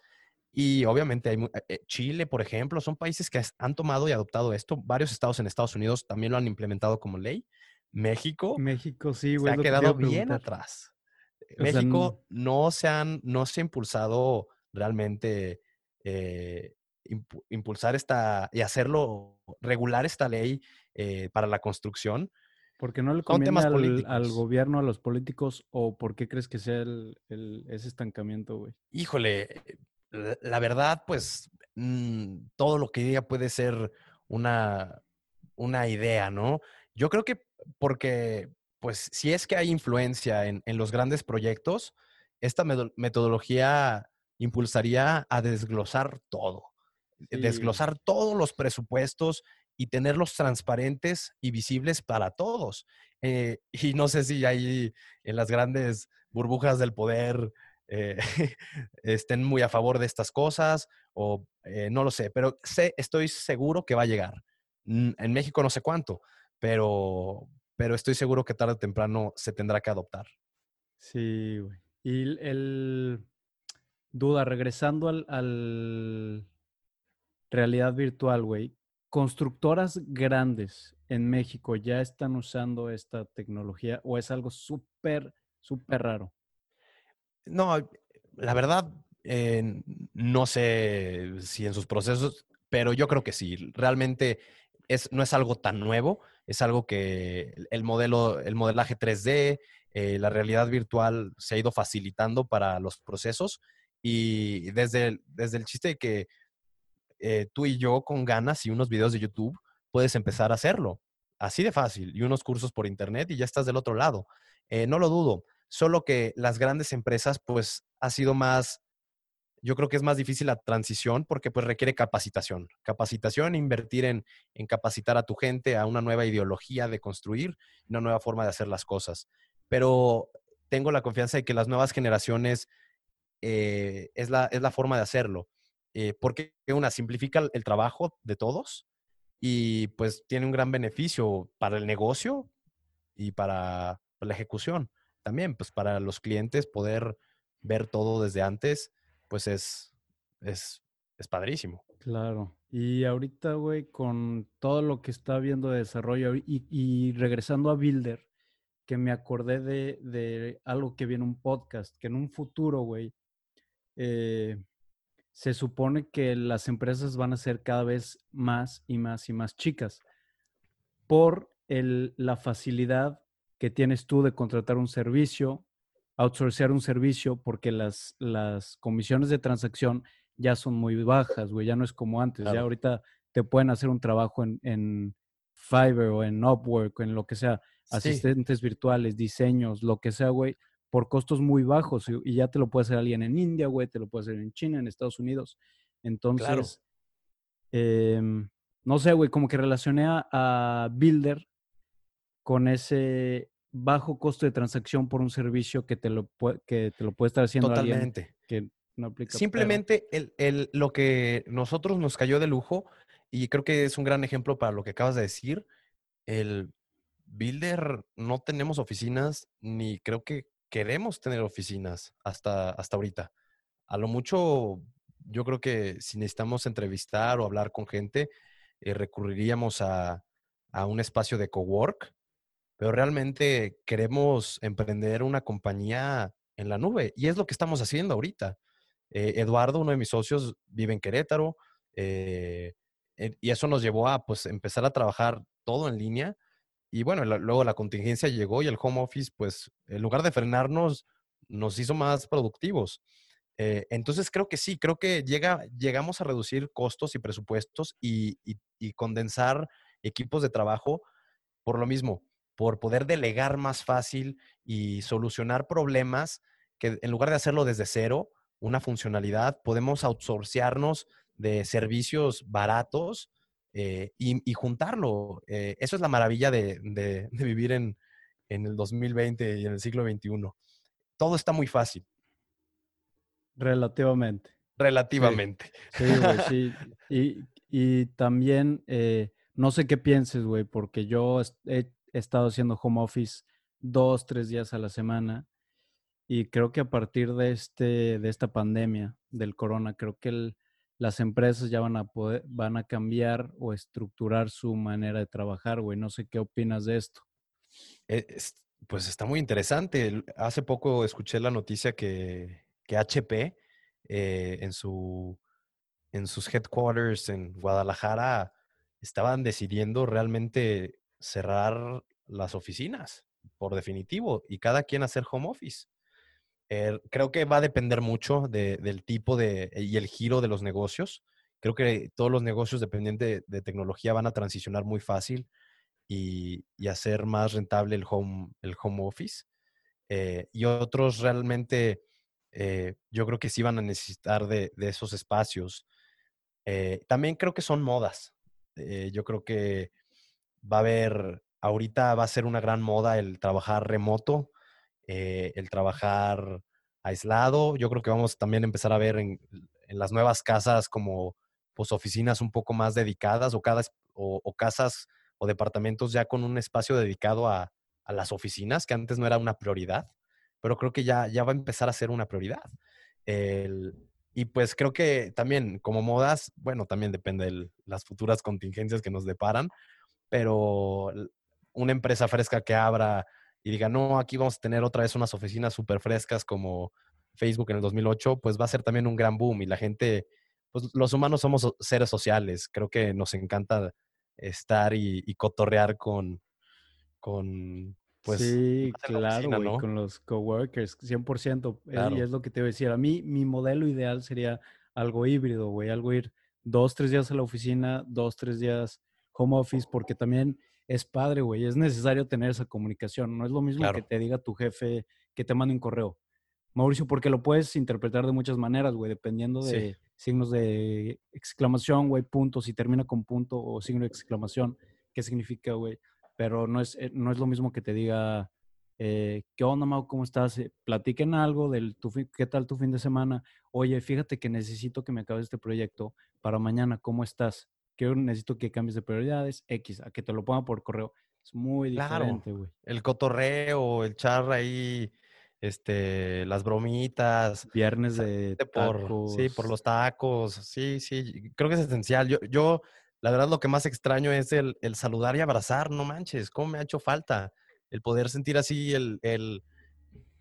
y obviamente hay, eh, Chile, por ejemplo, son países que han tomado y adoptado esto. Varios estados en Estados Unidos también lo han implementado como ley. México, México sí, se ha quedado bien atrás. México no, se han, no se ha impulsado realmente eh, impulsar esta y hacerlo, regular esta ley eh, para la construcción. ¿Por qué no le conviene al, al, gobierno, a los políticos, o por qué crees que sea el, ese estancamiento, güey? Híjole, la verdad, pues mm, todo lo que diga puede ser una, una idea, ¿no? Yo creo que porque, pues, si es que hay influencia en, los grandes proyectos, esta metodología impulsaría a desglosar todo, desglosar todos los presupuestos y tenerlos transparentes y visibles para todos. Eh, y no sé si hay en las grandes burbujas del poder eh, estén muy a favor de estas cosas o eh, no lo sé, pero sé, estoy seguro que va a llegar. En México no sé cuánto, pero, pero estoy seguro que tarde o temprano se tendrá que adoptar. Sí, güey. Y el, duda, regresando al, al realidad virtual, güey, constructoras grandes en México ya están usando esta tecnología o es algo súper, súper raro. No, la verdad, eh, no sé si en sus procesos, pero yo creo que sí. Realmente es, no es algo tan nuevo, es algo que el modelo, el modelaje 3D, eh, la realidad virtual se ha ido facilitando para los procesos y desde desde el chiste de que eh, tú y yo con ganas y unos videos de YouTube puedes empezar a hacerlo. Así de fácil. Y unos cursos por internet y ya estás del otro lado. no lo dudo solo que las grandes empresas, pues, ha sido más, yo creo que es más difícil la transición porque pues requiere capacitación. Capacitación, invertir en, capacitar a tu gente a una nueva ideología de construir, una nueva forma de hacer las cosas. Pero tengo la confianza de que las nuevas generaciones eh, es, la, es la forma de hacerlo. Eh, porque una simplifica el trabajo de todos y pues tiene un gran beneficio para el negocio y para la ejecución también, pues para los clientes poder ver todo desde antes, pues es, es, es padrísimo. Claro. Y ahorita, güey, con todo lo que está viendo de desarrollo y, regresando a Builder, que me acordé de, de, algo que viene un podcast, que en un futuro, güey, eh, se supone que las empresas van a ser cada vez más y más y más chicas por el, la facilidad que tienes tú de contratar un servicio, outsourcear un servicio, porque las, las comisiones de transacción ya son muy bajas, güey, ya no es como antes, ya ahorita te pueden hacer un trabajo en, en Fiverr o en Upwork, en lo que sea, asistentes virtuales, diseños, lo que sea, güey, por costos muy bajos y, ya te lo puede hacer alguien en India, güey, te lo puede hacer en China, en Estados Unidos. Entonces, em, no sé, güey, como que relacioné a Builder con ese bajo costo de transacción por un servicio que te lo, que te lo puede estar haciendo Totalmente. que no aplica. Simplemente el, lo que nosotros nos cayó de lujo, y creo que es un gran ejemplo para lo que acabas de decir, el Builder no tenemos oficinas, ni creo que queremos tener oficinas hasta, hasta ahorita. A lo mucho, yo creo que si necesitamos entrevistar o hablar con gente, eh, recurriríamos a, a un espacio de cowork pero realmente queremos emprender una compañía en la nube y es lo que estamos haciendo ahorita. Eh, Eduardo, uno de mis socios, vive en Querétaro eh, y eso nos llevó a pues empezar a trabajar todo en línea y bueno, luego la contingencia llegó y el home office pues en lugar de frenarnos nos hizo más productivos. Eh, entonces creo que sí, creo que llega, llegamos a reducir costos y presupuestos y condensar equipos de trabajo por lo mismo, por poder delegar más fácil y solucionar problemas que en lugar de hacerlo desde cero, una funcionalidad, podemos outsourciarnos de servicios baratos eh, y, juntarlo. Eh, eso es la maravilla de, vivir en, el 2020 y en el siglo XXI. Todo está muy fácil. Relativamente. Relativamente. Sí, sí. Y, también, eh, no sé qué pienses, güey, porque yo he, estado haciendo home office dos, tres días a la semana y creo que a partir de, este, de esta pandemia del corona, creo que el, las empresas ya van a poder, van a cambiar o estructurar su manera de trabajar, güey. No sé qué opinas de esto. Eh, pues está muy interesante. Hace poco escuché la noticia que, que HP eh, en, su, en sus headquarters en Guadalajara estaban decidiendo realmente cerrar las oficinas, por definitivo, y cada quien hacer home office. Eh, creo que va a depender mucho del tipo de, y el giro de los negocios. Creo que todos los negocios dependientes de, tecnología van a transicionar muy fácil y, hacer más rentable el home, el home office. Eh, y otros realmente, eh, yo creo que sí van a necesitar de, esos espacios. también creo que son modas. yo creo que va a haber, ahorita va a ser una gran moda el trabajar remoto eh, el trabajar aislado. Yo creo que vamos también a empezar a ver en, las nuevas casas como pues, oficinas un poco más dedicadas o, cada, o, casas o departamentos ya con un espacio dedicado a, las oficinas, que antes no era una prioridad, pero creo que ya, ya va a empezar a ser una prioridad. y pues creo que también como modas, bueno, también depende de las futuras contingencias que nos deparan, pero una empresa fresca que abra y diga, no, aquí vamos a tener otra vez unas oficinas súper frescas como Facebook en el 2008, pues va a ser también un gran boom y la gente, pues los humanos somos seres sociales, creo que nos encanta estar y, cotorrear con, con, pues... Sí, claro, con los coworkers, 100%, eh, y es lo que te voy a decir, a mí mi modelo ideal sería algo híbrido, güey, algo ir dos, tres días a la oficina, dos, tres días home office, porque también es padre, güey. Es necesario tener esa comunicación. No es lo mismo que te diga tu jefe que te mande un correo. Mauricio, porque lo puedes interpretar de muchas maneras, güey, dependiendo de signos de exclamación, güey, punto, si termina con punto o signo de exclamación, qué significa, güey. Pero no es, eh, no es lo mismo que te diga, eh, ¿qué onda, Mau? ¿Cómo estás? Eh, platiquen algo del tu qué tal tu fin de semana. Oye, fíjate que necesito que me acabes este proyecto para mañana, ¿cómo estás? Que necesito que cambies de prioridades, X, a que te lo ponga por correo. Es muy diferente, güey. El cotorreo, el char ahí, este, las bromitas. Viernes de tacos. sí, por los tacos. Sí, sí, creo que es esencial. Yo, yo la verdad, lo que más extraño es el, saludar y abrazar, no manches, cómo me ha hecho falta el poder sentir así el, el,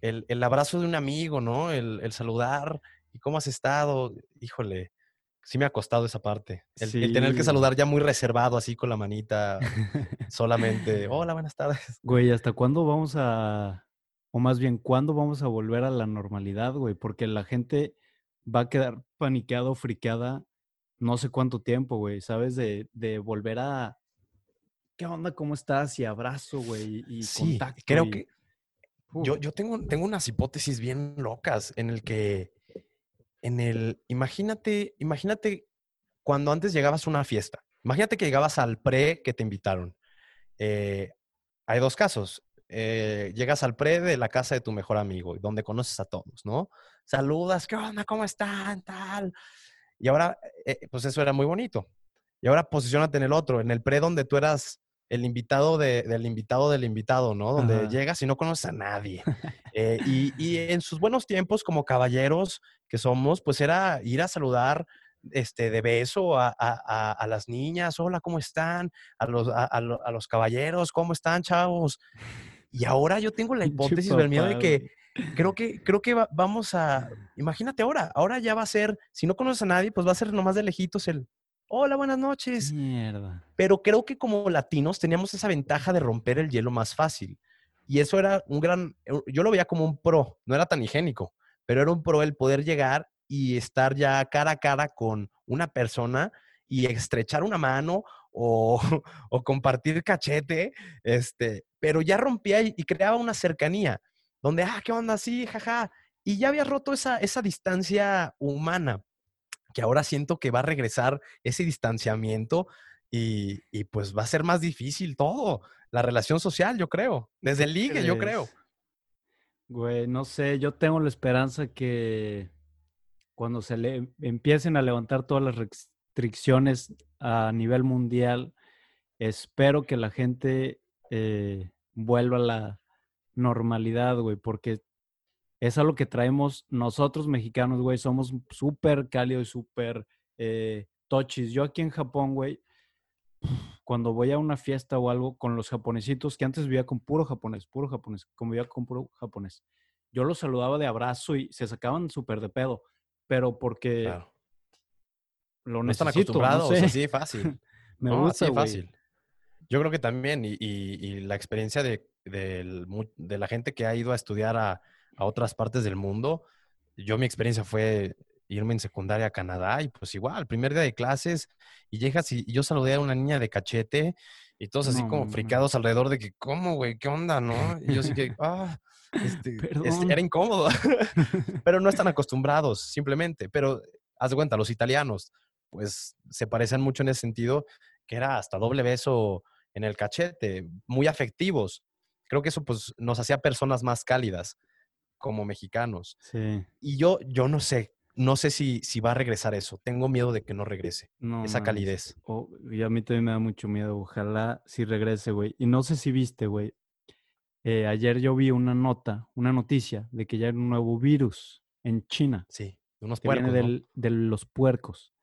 el abrazo de un amigo, ¿no? El, saludar y cómo has estado. Híjole, sí me ha costado esa parte. El, tener que saludar ya muy reservado, así con la manita, solamente, hola, buenas tardes. Güey, ¿hasta cuándo vamos a, o más bien, cuándo vamos a volver a la normalidad, güey? Porque la gente va a quedar paniqueado, friqueada, no sé cuánto tiempo, güey, ¿sabes? De, de volver a, ¿qué onda? ¿Cómo estás? Y abrazo, güey, y sí, Creo que yo, yo tengo, tengo unas hipótesis bien locas en el que en el, imagínate, imagínate cuando antes llegabas a una fiesta. Imagínate que llegabas al pre que te invitaron. Eh, hay dos casos. Eh, llegas al pre de la casa de tu mejor amigo, donde conoces a todos, ¿no? Saludas, ¿qué onda? ¿Cómo están? Tal. Y ahora, eh, pues eso era muy bonito. Y ahora posicionate en el otro, en el pre donde tú eras el invitado del invitado del invitado, ¿no? Donde llegas y no conoces a nadie. Eh, y, en sus buenos tiempos, como caballeros que somos, pues era ir a saludar este, de beso a, las niñas, hola, ¿cómo están? A los, a, los caballeros, ¿cómo están, chavos? Y ahora yo tengo la hipótesis del miedo de que creo que, creo que vamos a, imagínate ahora, ahora ya va a ser, si no conoces a nadie, pues va a ser nomás de lejitos el, hola, buenas noches. Mierda. Pero creo que como latinos teníamos esa ventaja de romper el hielo más fácil. Y eso era un gran, eh, yo lo veía como un pro, no era tan higiénico, pero era un pro el poder llegar y estar ya cara a cara con una persona y estrechar una mano o, o compartir cachete, este, pero ya rompía y, creaba una cercanía, donde, ah, ¿qué onda? Sí, jaja. Y ya había roto esa, esa distancia humana, que ahora siento que va a regresar ese distanciamiento y, y, pues va a ser más difícil todo, la relación social, yo creo, desde el ligue, yo creo. Güey, no sé, yo tengo la esperanza que cuando se le empiecen a levantar todas las restricciones a nivel mundial, espero que la gente eh, vuelva a la normalidad, güey, porque es algo que traemos nosotros mexicanos, güey, somos súper cálidos y súper eh, tochis. Yo aquí en Japón, güey, cuando voy a una fiesta o algo con los japonesitos, que antes vivía con puro japonés, puro japonés, convivía con puro japonés, yo los saludaba de abrazo y se sacaban súper de pedo, pero porque lo necesito. No están acostumbrados, así fácil. Me gusta, así fácil. Yo creo que también, y, la experiencia de, la gente que ha ido a estudiar a, a otras partes del mundo, yo mi experiencia fue irme en secundaria a Canadá y pues igual, primer día de clases y llegas y, yo saludé a una niña de cachete y todos así como fricados alrededor de que, ¿cómo, güey? ¿Qué onda, no? Y yo así que, ah, este, este, era incómodo. pero no están acostumbrados, simplemente. Pero haz de cuenta, los italianos, pues se parecen mucho en ese sentido, que era hasta doble beso en el cachete, muy afectivos. Creo que eso pues nos hacía personas más cálidas como mexicanos. Sí. Y yo, yo no sé, no sé si, si va a regresar eso. Tengo miedo de que no regrese. esa calidez. y a mí también me da mucho miedo. Ojalá si regrese, güey. Y no sé si viste, güey. Eh, ayer yo vi una nota, una noticia de que ya hay un nuevo virus en China. Sí, de unos puercos. Que viene de los puercos.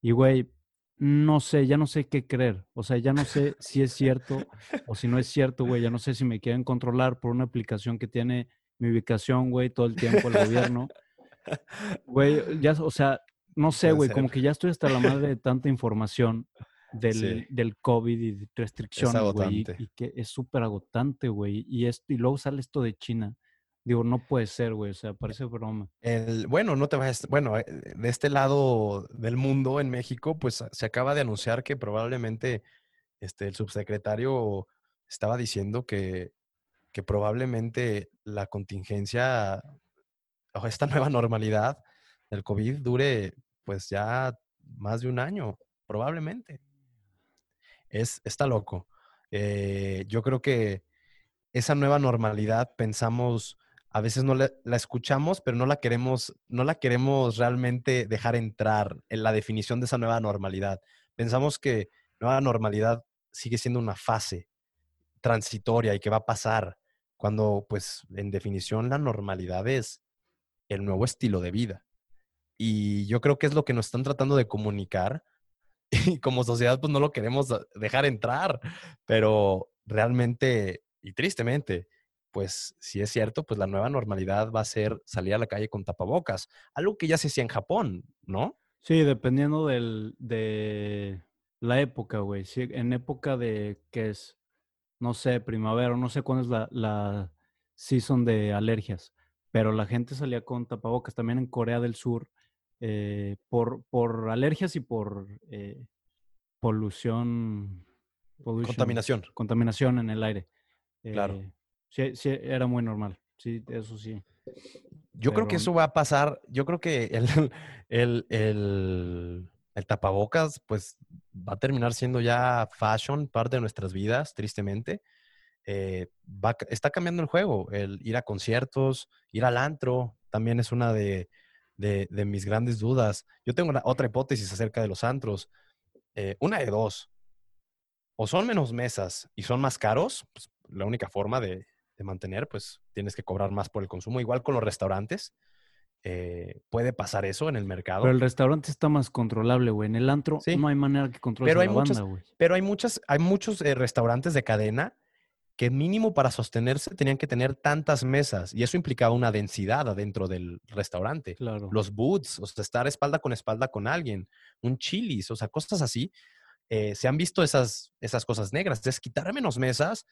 Y, güey, no sé, ya no sé qué creer. O sea, ya no sé si es cierto o si no es cierto, güey. Ya no sé si me quieren controlar por una aplicación que tiene mi ubicación, güey, todo el tiempo el gobierno. Güey, ya, o sea, no sé, güey, como que ya estoy hasta la madre de tanta información del, del COVID y de restricciones, güey, y, que es súper agotante, güey, y, esto, y luego sale esto de China. Digo, no puede ser, güey, o sea, parece broma. El, bueno, no te vayas, bueno, eh, de este lado del mundo, en México, pues se acaba de anunciar que probablemente este, el subsecretario estaba diciendo que, que probablemente la contingencia esta nueva normalidad del COVID dure pues ya más de un año, probablemente. Es, está loco. Eh, yo creo que esa nueva normalidad pensamos, a veces no la, escuchamos, pero no la queremos, no la queremos realmente dejar entrar en la definición de esa nueva normalidad. Pensamos que nueva normalidad sigue siendo una fase transitoria y que va a pasar, cuando pues en definición la normalidad es el nuevo estilo de vida. Y yo creo que es lo que nos están tratando de comunicar. Y como sociedad, pues no lo queremos dejar entrar. Pero realmente y tristemente, pues si es cierto, pues la nueva normalidad va a ser salir a la calle con tapabocas. Algo que ya se hacía en Japón, ¿no? Sí, dependiendo del, de la época, güey. en época de que es, no sé, primavera, no sé cuándo es la, la season de alergias pero la gente salía con tapabocas. También en Corea del Sur, eh, por, por alergias y por eh, polución, Contaminación. Contaminación en el aire. claro. Eh, sí, sí, era muy normal. Sí, eso sí. Yo creo que eso va a pasar. Yo creo que el, el, el, el, tapabocas, pues, va a terminar siendo ya fashion, parte de nuestras vidas, tristemente. Eh, está cambiando el juego. El ir a conciertos, ir al antro, también es una de, mis grandes dudas. Yo tengo otra hipótesis acerca de los antros. Eh, una de dos. O son menos mesas y son más caros, pues, la única forma de, mantener, pues tienes que cobrar más por el consumo. Igual con los restaurantes. Eh, puede pasar eso en el mercado. Pero el restaurante está más controlable, güey. En el antro no hay manera que controle pero hay muchas, güey. Pero hay muchas, hay muchos restaurantes de cadena que mínimo para sostenerse tenían que tener tantas mesas y eso implicaba una densidad adentro del restaurante. Claro. Los boots, o sea, estar espalda con espalda con alguien, un chilis, o sea, cosas así. Eh, se han visto esas, esas cosas negras. Es quitar menos mesas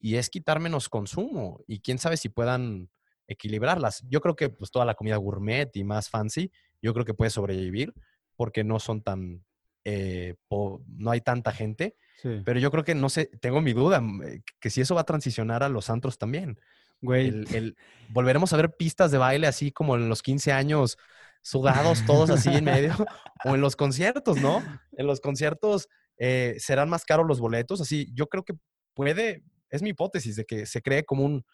y es quitar menos consumo. Y quién sabe si puedan equilibrarlas. Yo creo que pues toda la comida gourmet y más fancy, yo creo que puede sobrevivir porque no son tan, eh, no hay tanta gente. Pero yo creo que, no sé, tengo mi duda, eh, que si eso va a transicionar a los antros también. Güey. El, volveremos a ver pistas de baile así como en los 15 años, sudados todos así en medio, o en los conciertos, ¿no? En los conciertos eh, serán más caros los boletos, así yo creo que puede, es mi hipótesis de que se cree como un,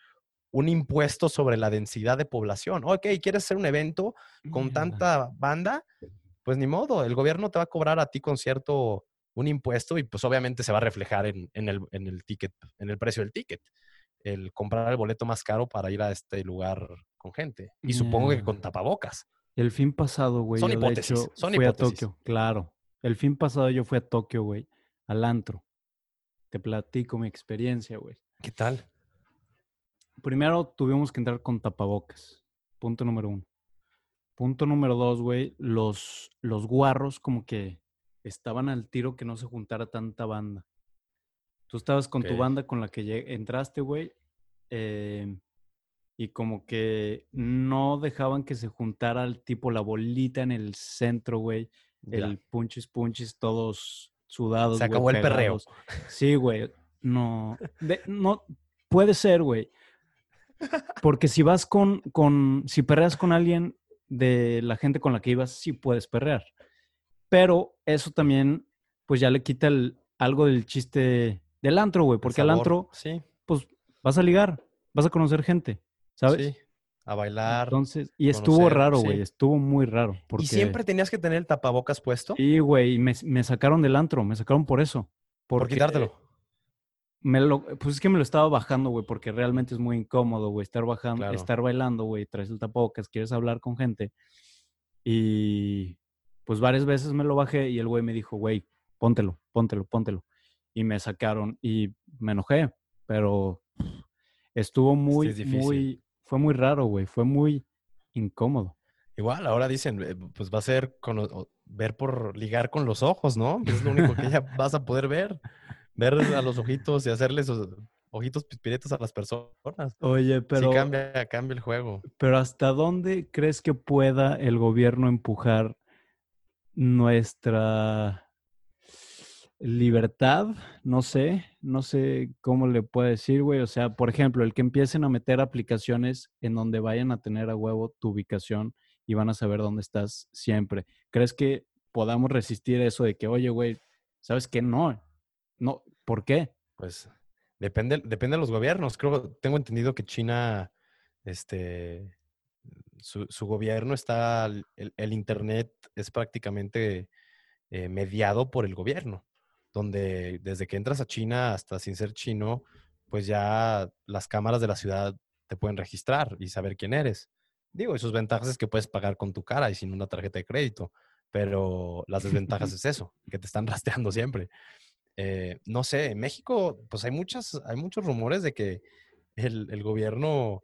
un impuesto sobre la densidad de población. Ok, ¿quieres hacer un evento con tanta banda? Pues ni modo, el gobierno te va a cobrar a ti concierto un impuesto y pues obviamente se va a reflejar en, el, en el ticket, en el precio del ticket. El comprar el boleto más caro para ir a este lugar con gente. Y supongo que con tapabocas. El fin pasado, güey. Son hipótesis. son fui a Tokio, claro. El fin pasado yo fui a Tokio, güey, al antro. Te platico mi experiencia, güey. ¿Qué tal? Primero tuvimos que entrar con tapabocas. Punto número uno. Punto número dos, güey. Los, los guarros como que estaban al tiro que no se juntara tanta banda. Tú estabas con tu banda con la que entraste, güey, em, y como que no dejaban que se juntara el tipo la bolita en el centro, güey, el punchis punchis, todos sudados. Se acabó el perreo. Sí, güey, no, no, puede ser, güey. Porque si vas con, con, si perreas con alguien de la gente con la que ibas, sí puedes perrear. Pero eso también, pues ya le quita el, algo del chiste del antro, güey. Porque al antro, sí. pues vas a ligar, vas a conocer gente, ¿sabes? Sí. A bailar. Entonces, y estuvo raro, güey. Estuvo muy raro. ¿Y siempre tenías que tener el tapabocas puesto? Sí, güey. Me, me sacaron del antro, me sacaron por eso. ¿Por quitártelo? Me lo, pues es que me lo estaba bajando, güey, porque realmente es muy incómodo, güey, estar bajando, estar bailando, güey, traes el tapabocas, quieres hablar con gente. Y pues varias veces me lo bajé y el güey me dijo, güey, póntelo, póntelo, póntelo. Y me sacaron y me enojé, pero estuvo muy, muy, fue muy raro, güey, fue muy incómodo. Igual, ahora dicen, eh, pues va a ser ver por ligar con los ojos, ¿no? Es lo único que ya vas a poder ver. Ver a los ojitos y hacerles ojitos pispiretos a las personas. Oye, pero... Sí cambia, cambia el juego. Pero ¿hasta dónde crees que pueda el gobierno empujar nuestra libertad, no sé, no sé cómo le puedo decir, güey. O sea, por ejemplo, el que empiecen a meter aplicaciones en donde vayan a tener a huevo tu ubicación y van a saber dónde estás siempre. ¿Crees que podamos resistir eso de que, oye, güey, ¿sabes qué? No, no, ¿por qué? Pues depende, depende de los gobiernos. Creo, tengo entendido que China, este, su, gobierno está, el, Internet es prácticamente eh, mediado por el gobierno, donde desde que entras a China hasta sin ser chino, pues ya las cámaras de la ciudad te pueden registrar y saber quién eres. Digo, y sus ventajas es que puedes pagar con tu cara y sin una tarjeta de crédito, pero las desventajas es eso, que te están rastreando siempre. Eh, no sé, en México, pues hay, muchas, hay muchos rumores de que el, gobierno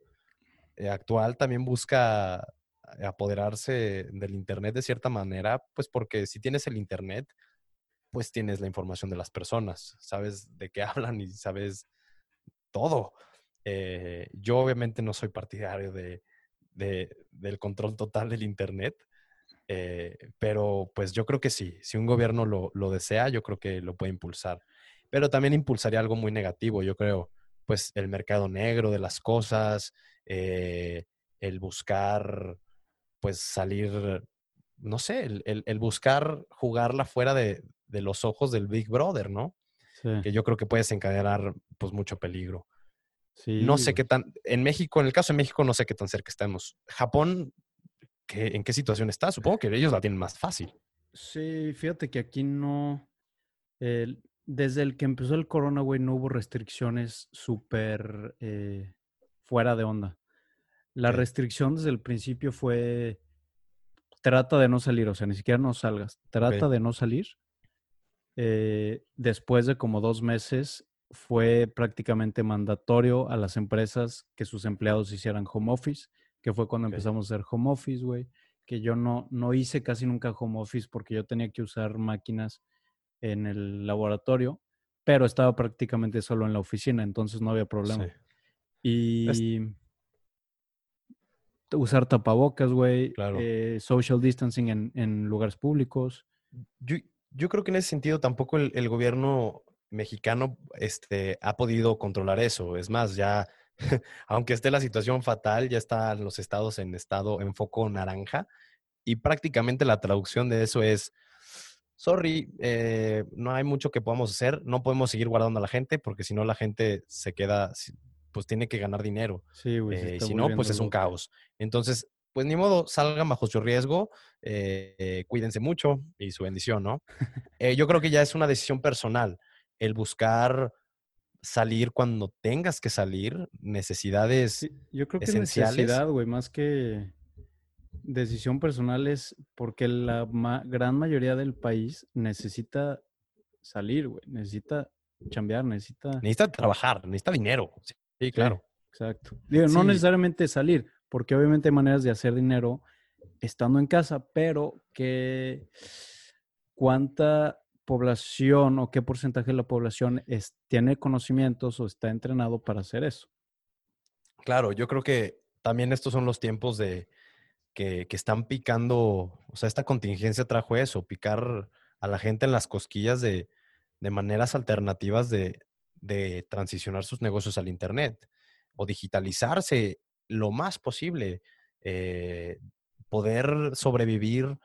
eh, actual también busca apoderarse del Internet de cierta manera, pues porque si tienes el Internet, pues tienes la información de las personas, sabes de qué hablan y sabes todo. Eh, yo obviamente no soy partidario de, del control total del Internet, eh, pero pues yo creo que sí, si un gobierno lo, lo, desea, yo creo que lo puede impulsar. Pero también impulsaría algo muy negativo, yo creo, pues el mercado negro de las cosas, eh, el buscar, pues salir, no sé, el, buscar jugarla fuera de, los ojos del Big Brother, ¿no? Que yo creo que puede desencadenar pues mucho peligro. No sé qué tan, en México, en el caso de México, no sé qué tan cerca estamos. Japón, ¿qué, ¿en qué situación está? Supongo que ellos la tienen más fácil. Sí, fíjate que aquí no, desde el que empezó el corona, güey, no hubo restricciones súper eh, fuera de onda. La restricción desde el principio fue trata de no salir, o sea, ni siquiera no salgas, trata de no salir. Eh, después de como dos meses fue prácticamente mandatorio a las empresas que sus empleados hicieran home office, que fue cuando empezamos a hacer home office, güey, que yo no, no hice casi nunca home office porque yo tenía que usar máquinas en el laboratorio, pero estaba prácticamente solo en la oficina, entonces no había problema. Y usar tapabocas, güey. Claro. Eh, social distancing en, lugares públicos. Yo, yo creo que en ese sentido tampoco el, gobierno mexicano este, ha podido controlar eso. Es más, ya, aunque esté la situación fatal, ya están los estados en estado en foco naranja y prácticamente la traducción de eso es, sorry, eh, no hay mucho que podamos hacer, no podemos seguir guardando a la gente porque si no la gente se queda, pues tiene que ganar dinero. Sí, güey. Eh, si no, pues es un caos. Entonces, pues ni modo, salgan bajo su riesgo, eh, cuídense mucho y su bendición, ¿no? Eh, yo creo que ya es una decisión personal el buscar salir cuando tengas que salir, necesidades yo creo que esenciales. necesidad, güey, más que decisión personal es porque la gran mayoría del país necesita salir, güey, necesita chambear, necesita... Necesita trabajar, necesita dinero. Sí, claro. exacto. Digo, no necesariamente salir, porque obviamente hay maneras de hacer dinero estando en casa, pero que cuánta población o qué porcentaje de la población tiene conocimientos o está entrenado para hacer eso. Claro, yo creo que también estos son los tiempos de que, están picando, o sea, esta contingencia trajo eso, picar a la gente en las cosquillas de, maneras alternativas de, de transicionar sus negocios al Internet o digitalizarse lo más posible, eh, poder sobrevivir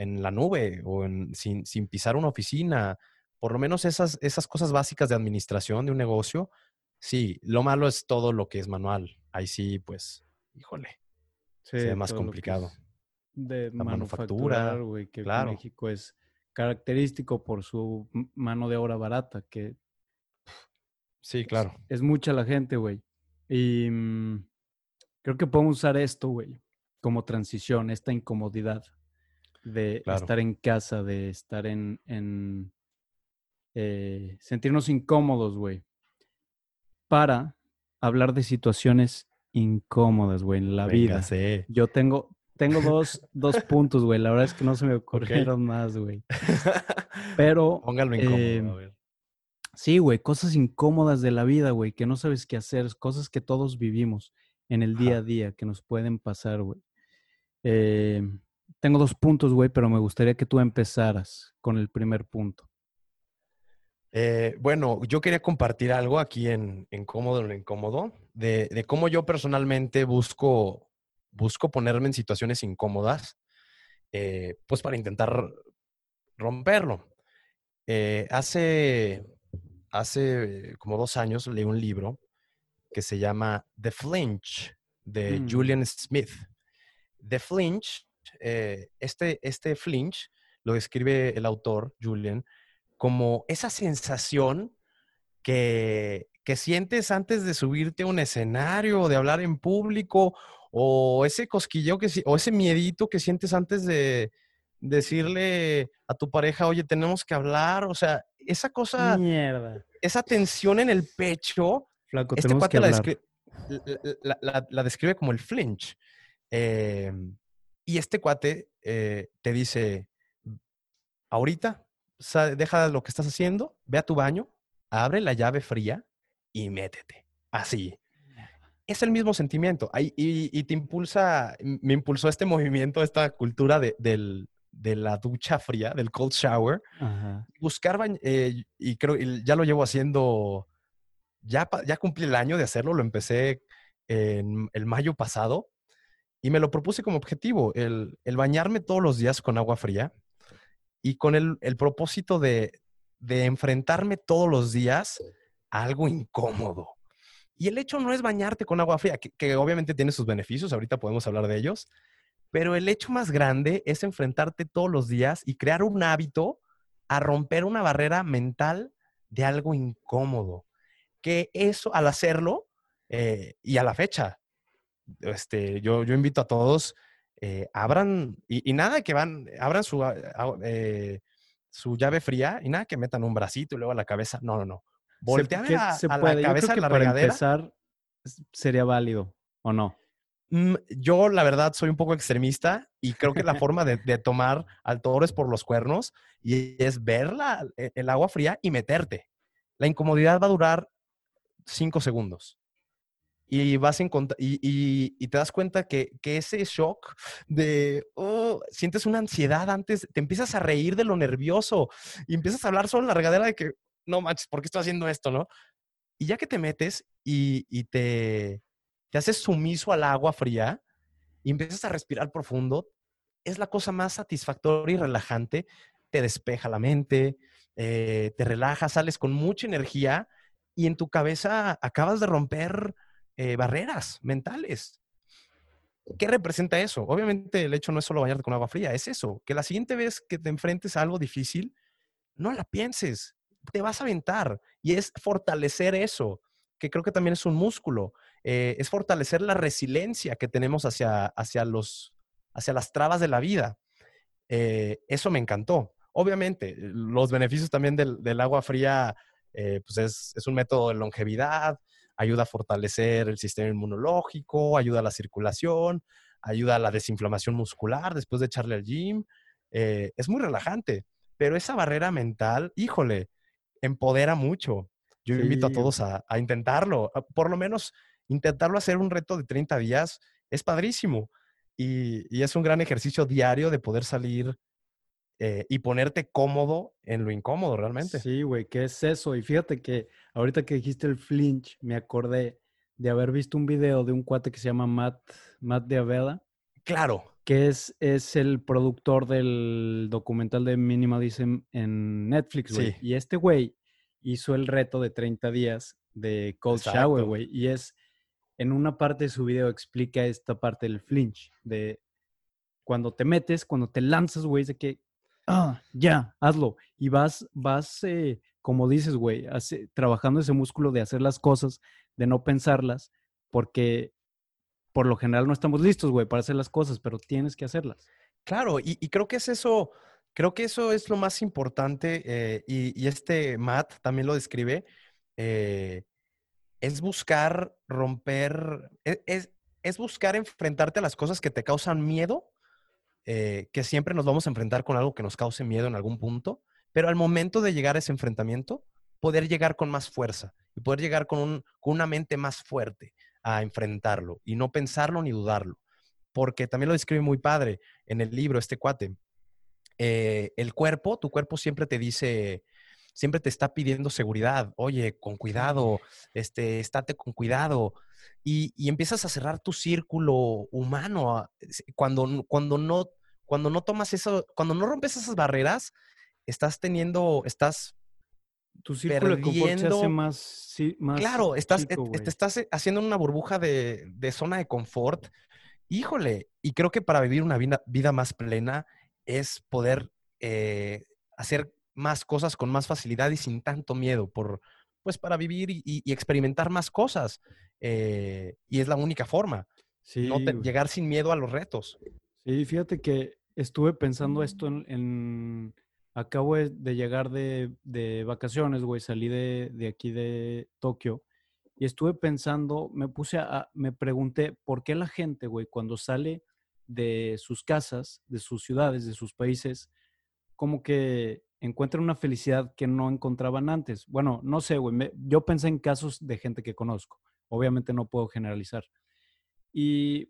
en la nube o sin, pisar una oficina, por lo menos esas, esas cosas básicas de administración de un negocio. Sí, lo malo es todo lo que es manual. Ahí sí, pues, híjole, sí, es más complicado. De la manufactura, güey, que México es característico por su mano de obra barata, que Sí, claro. Es, mucha la gente, güey. Y mm, Creo que podemos usar esto, güey, como transición, esta incomodidad de estar en casa, de estar en, en eh, sentirnos incómodos, güey, para hablar de situaciones incómodas, güey, en la vida. Yo tengo, tengo dos, dos puntos, güey. La verdad es que no se me ocurrieron más, güey. Pero. Póngalo incómodo, a ver. Sí, güey, cosas incómodas de la vida, güey, que no sabes qué hacer, cosas que todos vivimos en el día a día que nos pueden pasar, güey. Eh, tengo dos puntos, güey, pero me gustaría que tú empezaras con el primer punto. Eh, bueno, yo quería compartir algo aquí en, en Cómodo lo Incómodo, de, cómo yo personalmente busco, busco ponerme en situaciones incómodas, eh, pues para intentar romperlo. hace, hace como dos años leí un libro que se llama The Flinch de mm. Julian Smith. The Flinch, eh, este, este flinch lo describe el autor, Julian, como esa sensación que, que sientes antes de subirte a un escenario, de hablar en público, o ese cosquilleo que, o ese miedito que sientes antes de decirle a tu pareja, oye, tenemos que hablar, o sea, esa cosa, Mierda. esa tensión en el pecho Flaco, este que la, describe como el flinch. Em, y este cuate eh, te dice, ahorita, deja lo que estás haciendo, ve a tu baño, abre la llave fría y métete. Así. Es el mismo sentimiento. y, te impulsa, me impulsó este movimiento, esta cultura de, la ducha fría, del cold shower. Buscar, eh, y creo, ya lo llevo haciendo ya, ya cumplí el año de hacerlo, lo empecé en el mayo pasado y me lo propuse como objetivo, el, bañarme todos los días con agua fría y con el, propósito de, enfrentarme todos los días a algo incómodo. Y el hecho no es bañarte con agua fría, que, que, obviamente tiene sus beneficios, ahorita podemos hablar de ellos, pero el hecho más grande es enfrentarte todos los días y crear un hábito a romper una barrera mental de algo incómodo que eso, al hacerlo, eh, y a la fecha, este, yo, yo invito a todos, eh, abran, y, nada que van, abran su, eh, su llave fría y nada que metan un bracito y luego a la cabeza. No, no, no. Voltean a, la cabeza la para empezar sería válido, ¿o no? Mm, yo, la verdad, soy un poco extremista y creo que la forma de, de, tomar al toro es por los cuernos y es ver la, e, el agua fría y meterte. La incomodidad va a durar cinco segundos. Y vas y, y, te das cuenta que, que ese shock de, oh, sientes una ansiedad antes, te empiezas a reír de lo nervioso y empiezas a hablar solo en la regadera de que, no manches, ¿por qué estoy haciendo esto, no? Y ya que te metes y, y te, te haces sumiso al agua fría y empiezas a respirar profundo, es la cosa más satisfactoria y relajante. Te despeja la mente, eh, te relajas, sales con mucha energía y en tu cabeza acabas de romper eh, barreras mentales. ¿Qué representa eso? Obviamente el hecho no es solo bañarte con agua fría, es eso, que la siguiente vez que te enfrentes a algo difícil, no la pienses, te vas a aventar y es fortalecer eso, que creo que también es un músculo, eh, es fortalecer la resiliencia que tenemos hacia, hacia, los, hacia las trabas de la vida. Eh, eso me encantó. Obviamente, los beneficios también del, agua fría, eh, pues es, es, un método de longevidad, ayuda a fortalecer el sistema inmunológico, ayuda a la circulación, ayuda a la desinflamación muscular después de echarle al gym. es muy relajante, pero esa barrera mental, híjole, empodera mucho. Yo invito a todos a, intentarlo, por lo menos intentarlo hacer un reto de 30 días es padrísimo y, es un gran ejercicio diario de poder salir eh, y ponerte cómodo en lo incómodo realmente. Sí, güey, ¿qué es eso? Y fíjate que ahorita que dijiste el flinch, me acordé de haber visto un video de un cuate que se llama Matt, Matt de Aveda. Claro. Que es, es el productor del documental de Minimalism en Netflix, güey. Y este güey hizo el reto de 30 días de cold shower, güey. Y es, en una parte de su video explica esta parte del flinch, de cuando te metes, cuando te lanzas, güey, de que, ah, ya, hazlo. Y vas, vas, eh, como dices, güey, trabajando ese músculo de hacer las cosas, de no pensarlas, porque por lo general no estamos listos, güey, para hacer las cosas, pero tienes que hacerlas. Claro, y, creo que es eso Creo que eso es lo más importante eh, y, este Matt también lo describe. Eh, es buscar romper, e, es, es, buscar enfrentarte a las cosas que te causan miedo, eh, que siempre nos vamos a enfrentar con algo que nos cause miedo en algún punto, pero al momento de llegar a ese enfrentamiento, poder llegar con más fuerza y poder llegar con, un, con una mente más fuerte a enfrentarlo y no pensarlo ni dudarlo. Porque también lo describe muy padre en el libro este cuate eh, el cuerpo, tu cuerpo siempre te dice, siempre te está pidiendo seguridad. Oye, con cuidado, este, estate con cuidado. Y, empiezas a cerrar tu círculo humano. Cuando, cuando, no, cuando no tomas eso, cuando no rompes esas barreras, estás teniendo, estás tu círculo perdiendo, más, más, claro, estás, te estás haciendo una burbuja de, de, zona de confort. Híjole, y creo que para vivir una vida, vida más plena es poder eh, hacer más cosas con más facilidad y sin tanto miedo, por, pues para vivir y, experimentar más cosas. Eh, y es la única forma. no llegar sin miedo a los retos. Sí, fíjate que estuve pensando esto en... acabo de llegar de, de vacaciones, güey, salí de, de, aquí de Tokio y estuve pensando, me puse a, me pregunté, ¿por qué la gente, güey, cuando sale de sus casas, de sus ciudades, de sus países, como que encuentran una felicidad que no encontraban antes. Bueno, no sé, güey. yo pensé en casos de gente que conozco. Obviamente no puedo generalizar. Y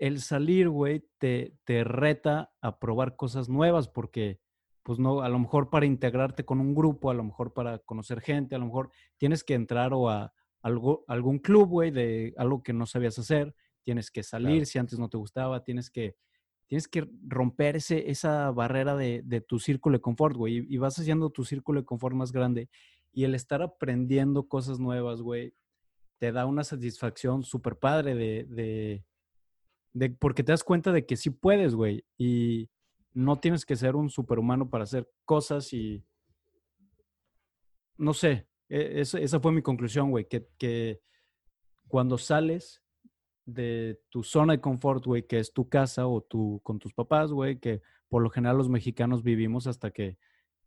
el salir, güey, te, te reta a probar cosas nuevas porque, pues no, a lo mejor para integrarte con un grupo, a lo mejor para conocer gente, a lo mejor tienes que entrar o a algo, algún club, güey, de algo que no sabías hacer tienes que salir si antes no te gustaba, tienes que, tienes que romper ese, esa barrera de, tu círculo de confort, güey, y, vas haciendo tu círculo de confort más grande. Y el estar aprendiendo cosas nuevas, güey, te da una satisfacción súper padre de, de, porque te das cuenta de que sí puedes, güey, y no tienes que ser un superhumano para hacer cosas y, no sé, e, esa fue mi conclusión, güey, que, que cuando sales de tu zona de confort, güey, que es tu casa o tu con tus papás, güey, que por lo general los mexicanos vivimos hasta que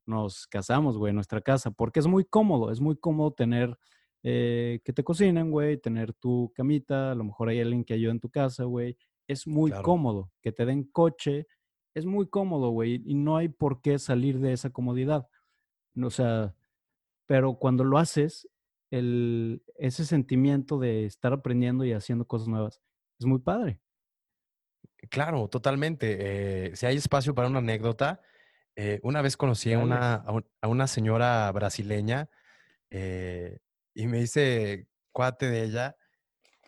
nos casamos, güey, en nuestra casa, porque es muy cómodo, es muy cómodo tener eh, que te cocinen, güey, tener tu camita, a lo mejor hay alguien que ayuda en tu casa, güey, es muy cómodo, que te den coche, es muy cómodo, güey, y no hay por qué salir de esa comodidad. O sea, pero cuando lo haces, el, ese sentimiento de estar aprendiendo y haciendo cosas nuevas. Es muy padre. Claro, totalmente. Eh, si hay espacio para una anécdota, eh, una vez conocí a una, a, una señora brasileña eh, y me hice cuate de ella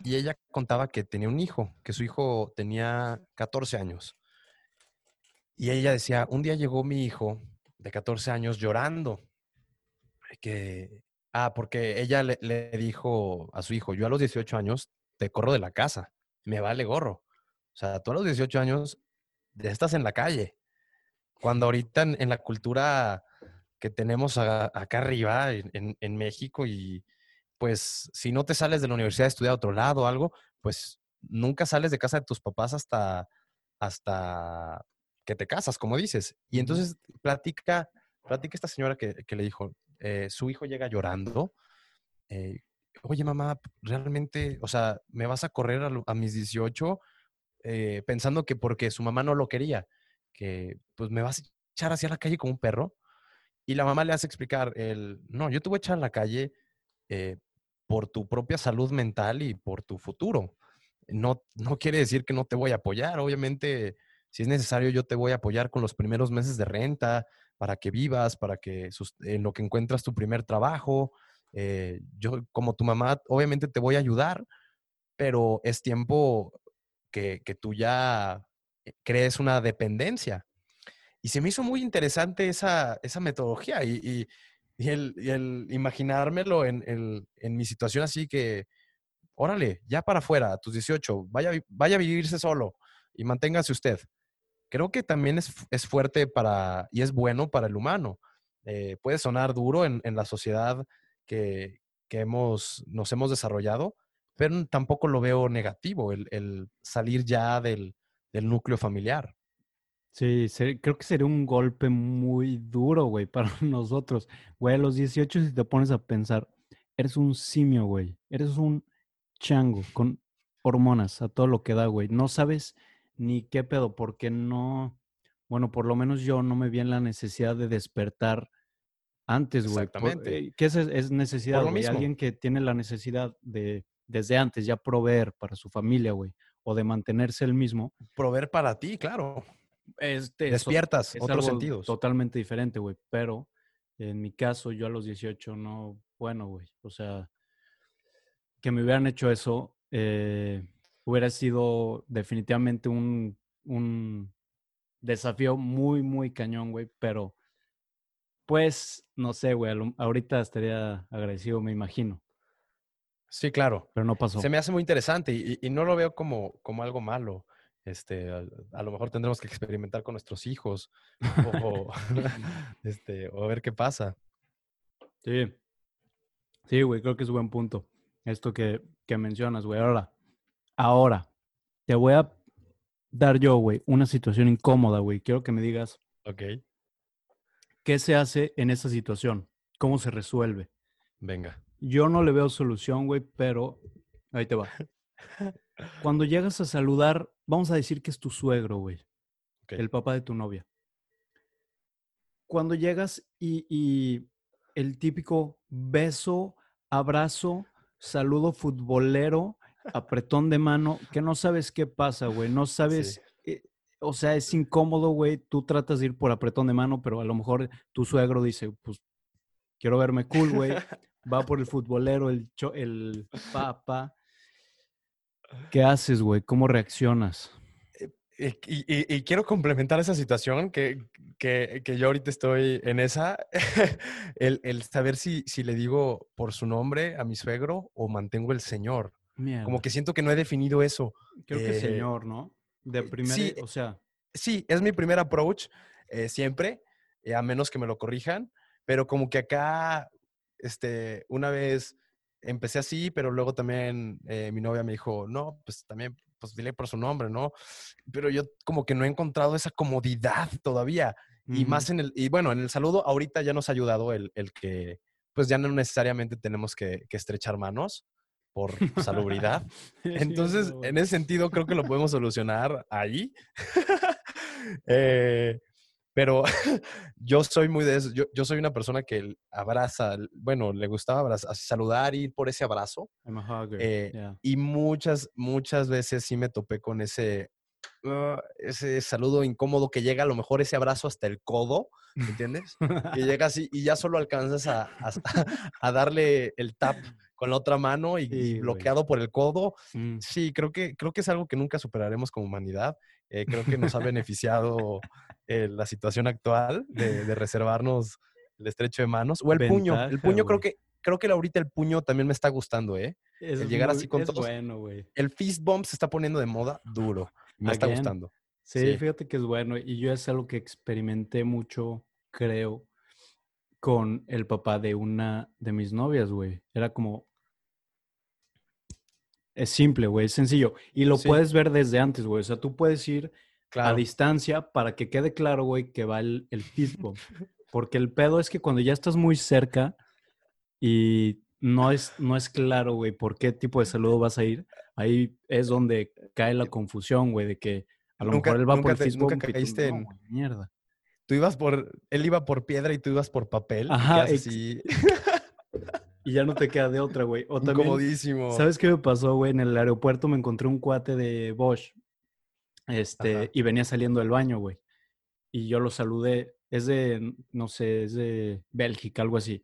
y ella contaba que tenía un hijo, que su hijo tenía 14 años. Y ella decía, un día llegó mi hijo de 14 años llorando, que, ah, porque ella le, dijo a su hijo, yo a los 18 años te corro de la casa, me vale gorro. O sea, tú a los 18 años estás en la calle. Cuando ahorita en, la cultura que tenemos acá arriba, en, en, México, y pues si no te sales de la universidad a estudiar a otro lado o algo, pues nunca sales de casa de tus papás hasta, hasta que te casas, como dices. Y entonces platica, platica esta señora que, que le dijo, eh, su hijo llega llorando. Eh, Oye, mamá, realmente, o sea, ¿me vas a correr a, a mis 18 eh, pensando que porque su mamá no lo quería? que pues me vas a echar hacia la calle como un perro. Y la mamá le hace explicar, el, no, yo te voy a echar a la calle eh, por tu propia salud mental y por tu futuro. No, no quiere decir que no te voy a apoyar. Obviamente, si es necesario, yo te voy a apoyar con los primeros meses de renta para que vivas, para que en lo que encuentras tu primer trabajo. Eh, yo, como tu mamá, obviamente te voy a ayudar, pero es tiempo que, que tú ya crees una dependencia. Y se me hizo muy interesante esa, esa metodología y, y, el, imaginármelo en, en, mi situación así que, órale, ya para afuera, a tus 18, vaya, vaya a vivirse solo y manténgase usted. Creo que también es, es fuerte para y es bueno para el humano. Eh, puede sonar duro en, en la sociedad que, que, hemos, nos hemos desarrollado, pero tampoco lo veo negativo el, el salir ya del, del núcleo familiar. Sí, creo que sería un golpe muy duro, güey, para nosotros. Güey, a los 18, si te pones a pensar, eres un simio, güey. Eres un chango con hormonas a todo lo que da, güey. No sabes ni qué pedo, porque no, bueno, por lo menos yo no me vi en la necesidad de despertar antes, güey. Exactamente. Eh, ¿Qué es, es necesidad, güey? Alguien que tiene la necesidad de, desde antes, ya proveer para su familia, güey o de mantenerse el mismo. Proveer para ti, claro. Este, Despiertas otros sentidos. Totalmente diferente, güey. Pero en mi caso, yo a los 18 no, bueno, güey. O sea, que me hubieran hecho eso, eh, hubiera sido definitivamente un, un desafío muy, muy cañón, güey. Pero, pues, no sé, güey. Ahorita estaría agradecido, me imagino. Sí, claro. Pero no pasó. Se me hace muy interesante y, no lo veo como, como algo malo. Este, a, lo mejor tendremos que experimentar con nuestros hijos o, este, o a ver qué pasa. Sí. Sí, güey, creo que es un buen punto. Esto que, que mencionas, güey. Ahora, ahora, te voy a dar yo, güey, una situación incómoda, güey. Quiero que me digas. Ok. ¿Qué se hace en esa situación? ¿Cómo se resuelve? Venga. Yo no le veo solución, güey, pero ahí te va. Cuando llegas a saludar, vamos a decir que es tu suegro, güey. El papá de tu novia. Cuando llegas y, el típico beso, abrazo, saludo futbolero, apretón de mano, que no sabes qué pasa, güey. No sabes, eh, o sea, es incómodo, güey. Tú tratas de ir por apretón de mano, pero a lo mejor tu suegro dice, pues quiero verme cool, güey va por el futbolero, el, el papa. ¿Qué haces, güey? ¿Cómo reaccionas? Eh, y, quiero complementar esa situación que, que, que, yo ahorita estoy en esa, el, el, saber si, si le digo por su nombre a mi suegro o mantengo el señor. Como que siento que no he definido eso. Creo que eh, señor, ¿no? De eh, primera, sí, o sea. Sí, es mi primer approach siempre, a menos que me lo corrijan, pero como que acá este, una vez empecé así, pero luego también eh, mi novia me dijo, no, pues también, pues dile por su nombre, ¿no? Pero yo como que no he encontrado esa comodidad todavía. Y más en el, y bueno, en el saludo ahorita ya nos ha ayudado el, el que, pues ya no necesariamente tenemos que, que estrechar manos por salubridad. Entonces, en ese sentido, creo que lo podemos solucionar ahí. eh, Pero yo soy muy de eso. Yo, soy una persona que abraza, bueno, le gustaba abrazar, saludar, ir por ese abrazo. Eh, y muchas, muchas veces sí me topé con ese, ah, ese saludo incómodo que llega a lo mejor ese abrazo hasta el codo, ¿me entiendes? que llega así y ya solo alcanzas a, a, darle el tap con la otra mano y, bloqueado por el codo. Mm. Sí, creo que, creo que es algo que nunca superaremos como humanidad. Eh, creo que nos ha beneficiado eh, la situación actual de, reservarnos el estrecho de manos. O el puño. El puño creo que, creo que ahorita el puño también me está gustando, ¿eh? el llegar así con todo. bueno, güey. El fist bump se está poniendo de moda duro. Me está gustando. Sí, fíjate que es bueno. Y yo es algo que experimenté mucho, creo, con el papá de una de mis novias, güey. Era como, es simple, güey, es sencillo. Y lo puedes ver desde antes, güey. O sea, tú puedes ir a distancia para que quede claro, güey, que va el, el Porque el pedo es que cuando ya estás muy cerca y no es, no es claro, güey, por qué tipo de saludo vas a ir, ahí es donde cae la confusión, güey, de que a lo mejor él va por el Nunca caíste en... mierda. Tú ibas por, él iba por piedra y tú ibas por papel. Ajá. Y y ya no te queda de otra, güey. O también, Incomodísimo. ¿Sabes qué me pasó, güey? En el aeropuerto me encontré un cuate de Bosch. Este, y venía saliendo del baño, güey. Y yo lo saludé. Es de, no sé, es de Bélgica, algo así.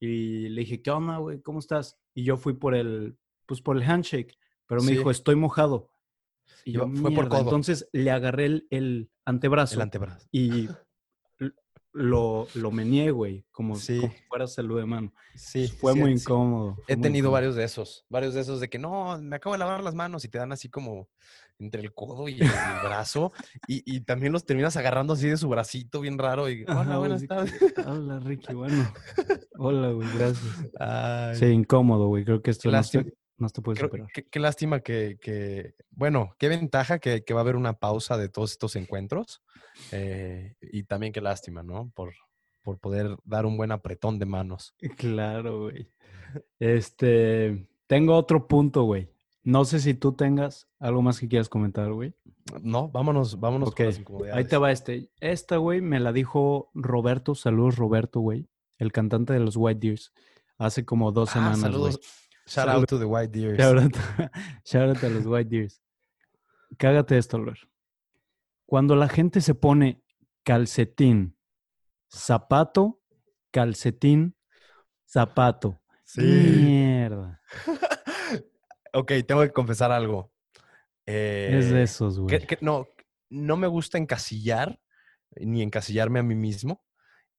Y le dije, ¿qué onda, güey? ¿Cómo estás? Y yo fui por el, pues por el handshake. Pero me dijo, estoy mojado. Y yo, fue por codo. Entonces le agarré el, el antebrazo. El antebrazo. Y lo, lo meneé, güey, como, si fuera salud de mano. Sí. Fue muy incómodo. He tenido varios de esos, varios de esos de que no, me acabo de lavar las manos y te dan así como entre el codo y el, brazo y, y, también los terminas agarrando así de su bracito bien raro y hola, buenas tardes. Hola, Ricky, bueno. Hola, güey, gracias. Sí, incómodo, güey, creo que esto no te puedes superar. Qué, lástima que, bueno, qué ventaja que, va a haber una pausa de todos estos encuentros. Eh, y también qué lástima, ¿no? Por, por poder dar un buen apretón de manos. Claro, güey. Este, tengo otro punto, güey. No sé si tú tengas algo más que quieras comentar, güey. No, vámonos, vámonos con las Ahí te va este. Esta, güey, me la dijo Roberto. Saludos, Roberto, güey. El cantante de los White Deers. Hace como dos ah, semanas. Saludos, Shout out to the White Deers. Shout out, a los White Deers. Cágate esto, Lord. Cuando la gente se pone calcetín, zapato, calcetín, zapato. Sí. Mierda. ok, tengo que confesar algo. es de eh, esos, güey. no, no me gusta encasillar, ni encasillarme a mí mismo.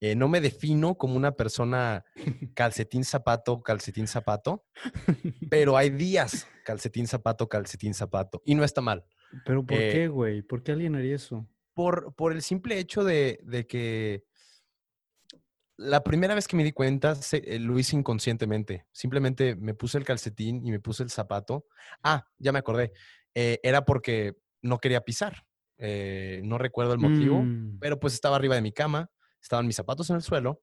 Eh, no me defino como una persona calcetín zapato, calcetín zapato, pero hay días calcetín zapato, calcetín zapato. Y no está mal. ¿Pero por qué, eh, güey? ¿Por qué alguien haría eso? Por, por el simple hecho de, que la primera vez que me di cuenta eh, lo hice inconscientemente. Simplemente me puse el calcetín y me puse el zapato. Ah, ya me acordé. era porque no quería pisar. no recuerdo el motivo, mm. pero pues estaba arriba de mi cama estaban mis zapatos en el suelo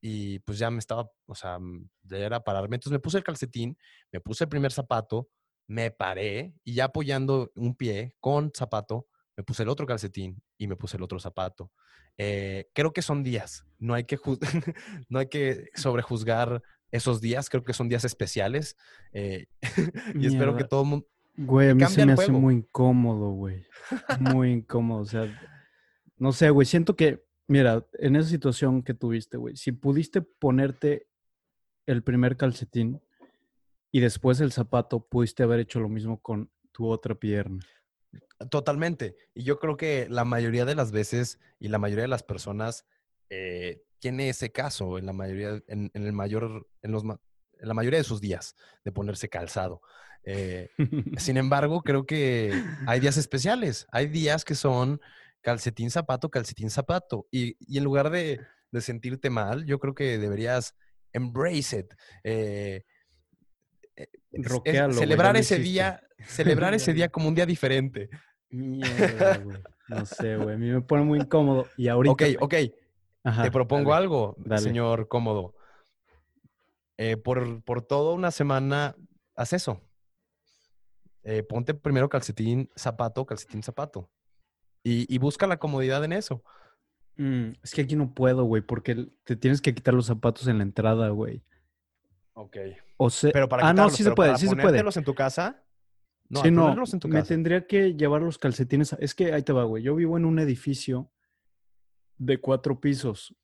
y pues ya me estaba, o sea, mm, ya era pararme. Entonces me puse el calcetín, me puse el primer zapato, me paré y ya apoyando un pie con zapato, me puse el otro calcetín y me puse el otro zapato. Eh, creo que son días, no hay que, no hay que sobrejuzgar esos días, creo que son días especiales eh, y espero que todo el mundo... Güey, a mí se me hace muy incómodo, güey. Muy incómodo, o sea, no sé, güey, siento que Mira, en esa situación que tuviste, güey, si pudiste ponerte el primer calcetín y después el zapato, pudiste haber hecho lo mismo con tu otra pierna. Totalmente. Y yo creo que la mayoría de las veces y la mayoría de las personas eh, tiene ese caso en la mayoría, en, el mayor, en los, en la mayoría de sus días de ponerse calzado. Eh, sin embargo, creo que hay días especiales. Hay días que son calcetín zapato, calcetín zapato. Y, en lugar de, sentirte mal, yo creo que deberías embrace it. Eh, eh, celebrar ese día, celebrar ese día como un día diferente. No sé, güey. A mí me pone muy incómodo. Y ahorita. Ok, ok. Te propongo algo, señor cómodo. Eh, por, por toda una semana, haz eso. ponte primero calcetín, zapato, calcetín, zapato y, busca la comodidad en eso. Mm, es que aquí no puedo, güey, porque te tienes que quitar los zapatos en la entrada, güey. Ok. O sea, pero para ah, no, sí se puede, sí se puede. en tu casa. No, sí, al no, ponerlos en tu me casa. tendría que llevar los calcetines. a- Es que ahí te va, güey. Yo vivo en un edificio de cuatro pisos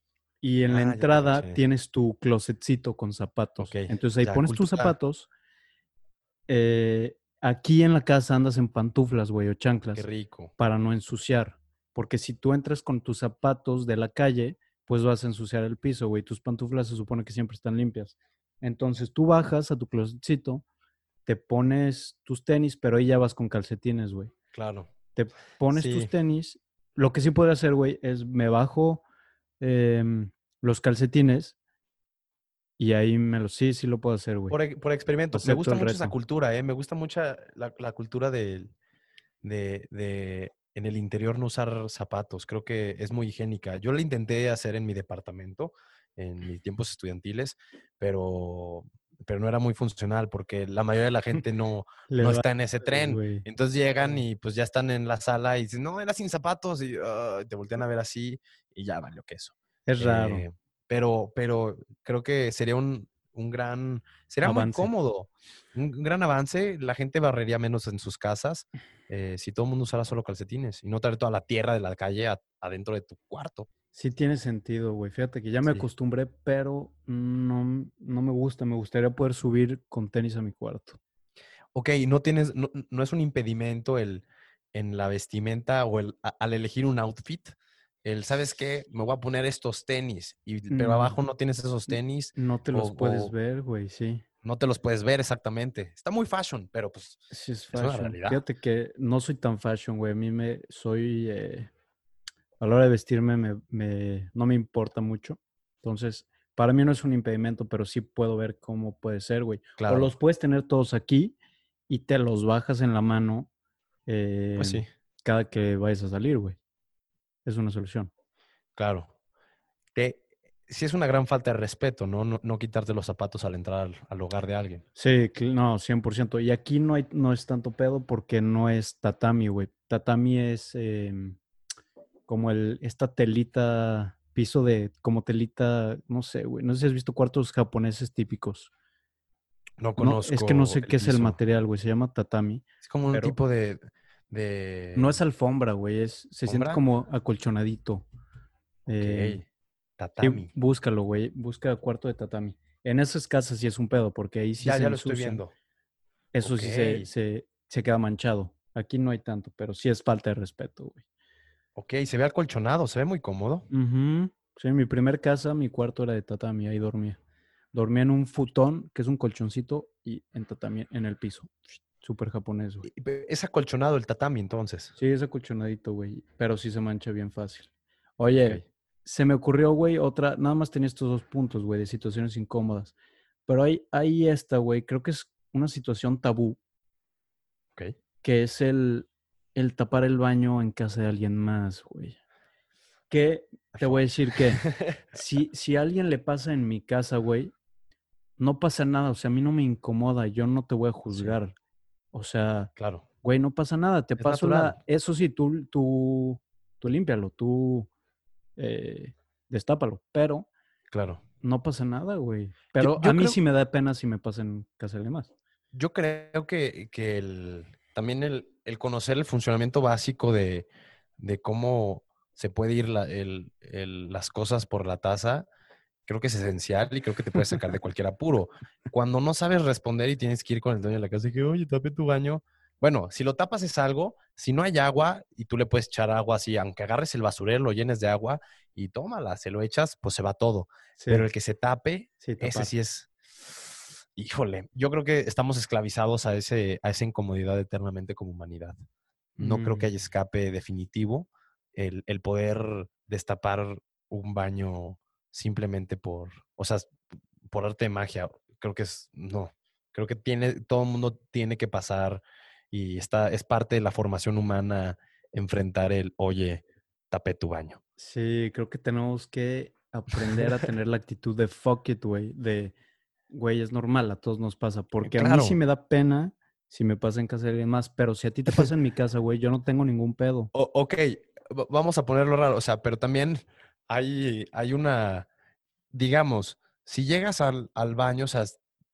y en la Ah, entrada tienes tu closetcito con zapatos. Entonces ahí ya, pones tus zapatos. eh, aquí en la casa andas en pantuflas, güey, o chanclas Qué rico. para no ensuciar. Porque si tú entras con tus zapatos de la calle, pues vas a ensuciar el piso, güey. Tus pantuflas se supone que siempre están limpias. Entonces tú bajas a tu closetcito, te pones tus tenis, pero ahí ya vas con calcetines, güey. Claro. Te pones Sí. tus tenis. Lo que sí puedo hacer, güey, es me bajo em, los calcetines y ahí me los... Sí, sí lo puedo hacer, güey. Por, e- por experimento. Me gusta mucho esa cultura, ¿eh? Me gusta mucho la, la cultura del- de, de en el interior no usar zapatos. Creo que es muy higiénica. Yo lo intenté hacer en mi departamento, en mis tiempos estudiantiles, pero, pero no era muy funcional porque la mayoría de la gente no, no está en ese tren. güey. Entonces llegan y pues ya están en la sala y dicen, no, era sin zapatos y ah, te voltean a ver así y ya valió queso. Es raro. Eh, pero, pero creo que sería un, un gran, sería muy Avance. cómodo, un un gran avance. La gente barrería menos en sus casas eh, si todo el mundo usara solo calcetines y no traer toda la tierra de la calle a- adentro de tu cuarto. Sí tiene sentido, güey. Fíjate que ya me Sí. acostumbré, pero no, no me gusta. Me gustaría poder subir con tenis a mi cuarto. Ok, no tienes, no, no es un impedimento el en la vestimenta o el a- al elegir un outfit. El, ¿sabes qué? Me voy a poner estos tenis, y, pero Mm. abajo no tienes esos tenis, No te los O- puedes o- ver, güey, sí. no te los puedes ver exactamente. Está muy fashion, pero pues Sí es una fashion. realidad. Fíjate que no soy tan fashion, güey. A mí me soy eh, a la hora de vestirme me, me- no me importa mucho. Entonces, para mí no es un impedimento, pero sí puedo ver cómo puede ser, güey. claro. O los puedes tener todos aquí y te los bajas en la mano Pues eh, sí. cada que vayas a salir, güey. Es una solución. Claro. Que sí es una gran falta de respeto, ¿no? No, no quitarte los zapatos al entrar al, al hogar de alguien. Sí, no, 100%. Y aquí no, hay, no es tanto pedo porque no es tatami, güey. Tatami es em, como el, esta telita, piso de, como telita, no sé, güey. No sé si has visto cuartos japoneses típicos. No No, conozco. es que no sé qué es el material, güey. Se llama tatami. Es como un tipo de. de... No es alfombra, güey. Es, se siente como acolchonadito. Eh, sí, Tatami. búscalo, güey. Busca cuarto de tatami. En esas casas sí es un pedo porque ahí sí ya, se ya lo estoy viendo. Eso sí se, se, se queda manchado. Aquí no hay tanto, pero sí es falta de respeto, güey. Ok, se ve acolchonado, se ve muy cómodo. Ujú. Sí, en mi primer casa, mi cuarto era de tatami, ahí dormía. Dormía en un futón, que es un colchoncito, y en tatami, en el piso. Súper japonés, güey. Es acolchonado el tatami, entonces. Sí, es acolchonadito, güey, pero sí se mancha bien fácil. Oye, se me ocurrió, güey, otra, nada más tenía estos dos puntos, güey, de situaciones incómodas. Pero hay, hay esta, güey, creo que es una situación tabú, Ok. que es el, el tapar el baño en casa de alguien más, güey. Que te voy a decir que si, si a alguien le pasa en mi casa, güey, no pasa nada. O sea, a mí no me incomoda. Yo no te voy a juzgar. O sea, claro. güey, no pasa nada. Te Es paso la. Eso sí, tú, tú, tú límpialo, tú eh, destápalo. Pero Claro. no pasa nada, güey. Pero yo a mí creo- sí me da pena si me pasa en casa de alguien más. Yo creo que, que el, también el, el conocer el funcionamiento básico de, de cómo se puede ir la- el- el- las cosas por la taza, creo que es esencial y creo que te puede sacar de cualquier apuro. Cuando no sabes responder y tienes que ir con el dueño de la casa y que, oye, tape tu baño. Bueno, si lo tapas es algo, si no hay agua y tú le puedes echar agua así, aunque agarres el basurero, lo llenes de agua y tómala, se lo echas, pues se va todo. Sí, Pero el que se tape, sí, ese sí es. Híjole, yo creo que estamos esclavizados a, ese, a esa incomodidad eternamente como humanidad. No creo que haya Mm. escape definitivo el, el poder destapar un baño simplemente por, o sea, por arte de magia. Creo que es, no, creo que tiene, todo el mundo tiene que pasar y está, es parte de la formación humana enfrentar el, oye, tapé tu baño. Sí, creo que tenemos que aprender a tener la actitud de fuck it, güey. De, güey, es normal, a todos nos pasa. Porque a mí sí me da pena si me pasa en casa de alguien más. Pero si a ti te pasa en mi casa, güey, yo no tengo ningún pedo. O- ok, vamos a ponerlo raro, o sea, pero también hay, hay una, digamos, si llegas al, al baño, o sea,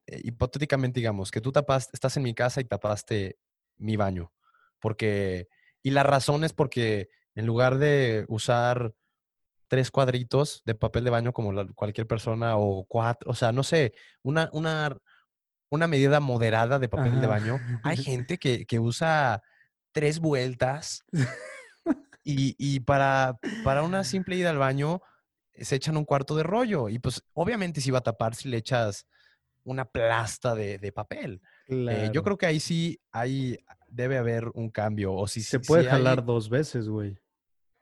eh, hipotéticamente digamos que tú tapaste, estás en mi casa y tapaste mi baño, porque, y la razón es porque en lugar de usar tres cuadritos de papel de baño como cualquier persona o cuatro, o sea, no sé, una, una, una medida moderada de papel de baño, hay gente que, que usa tres vueltas y, y, para, para una simple ida al baño se echan un cuarto de rollo y pues obviamente si va a tapar si le echas una plasta de, de papel. Eh, yo creo que ahí sí hay, debe haber un cambio. O si, se puede jalar dos veces, güey.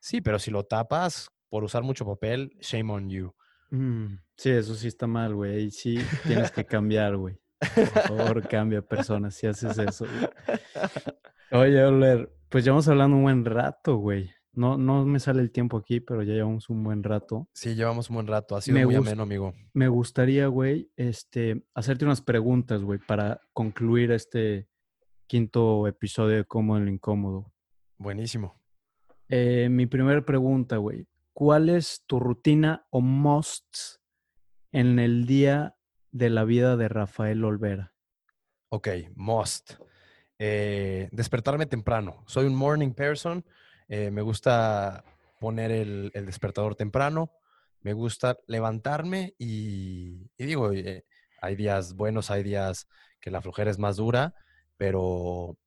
Sí, pero si lo tapas por usar mucho papel, shame on you. Mm, sí, eso sí está mal, güey. Sí, tienes que cambiar, güey. Por favor, cambia persona si haces eso. Oye, Oler, pues llevamos hablando un buen rato, güey. No, no me sale el tiempo aquí, pero ya llevamos un buen rato. Sí, llevamos un buen rato. Ha sido muy ameno, amigo. Me gustaría, güey, este, hacerte unas preguntas, güey, para concluir este quinto episodio de Cómo el Incómodo. Buenísimo. Eh, mi primera pregunta, güey. ¿Cuál es tu rutina o must en el día de la vida de Rafael Olvera? Ok, must. Eh, despertarme temprano. Soy un morning person eh, me gusta poner el, despertador temprano, me gusta levantarme y, digo, eh, hay días buenos, hay días que la flojera es más dura, pero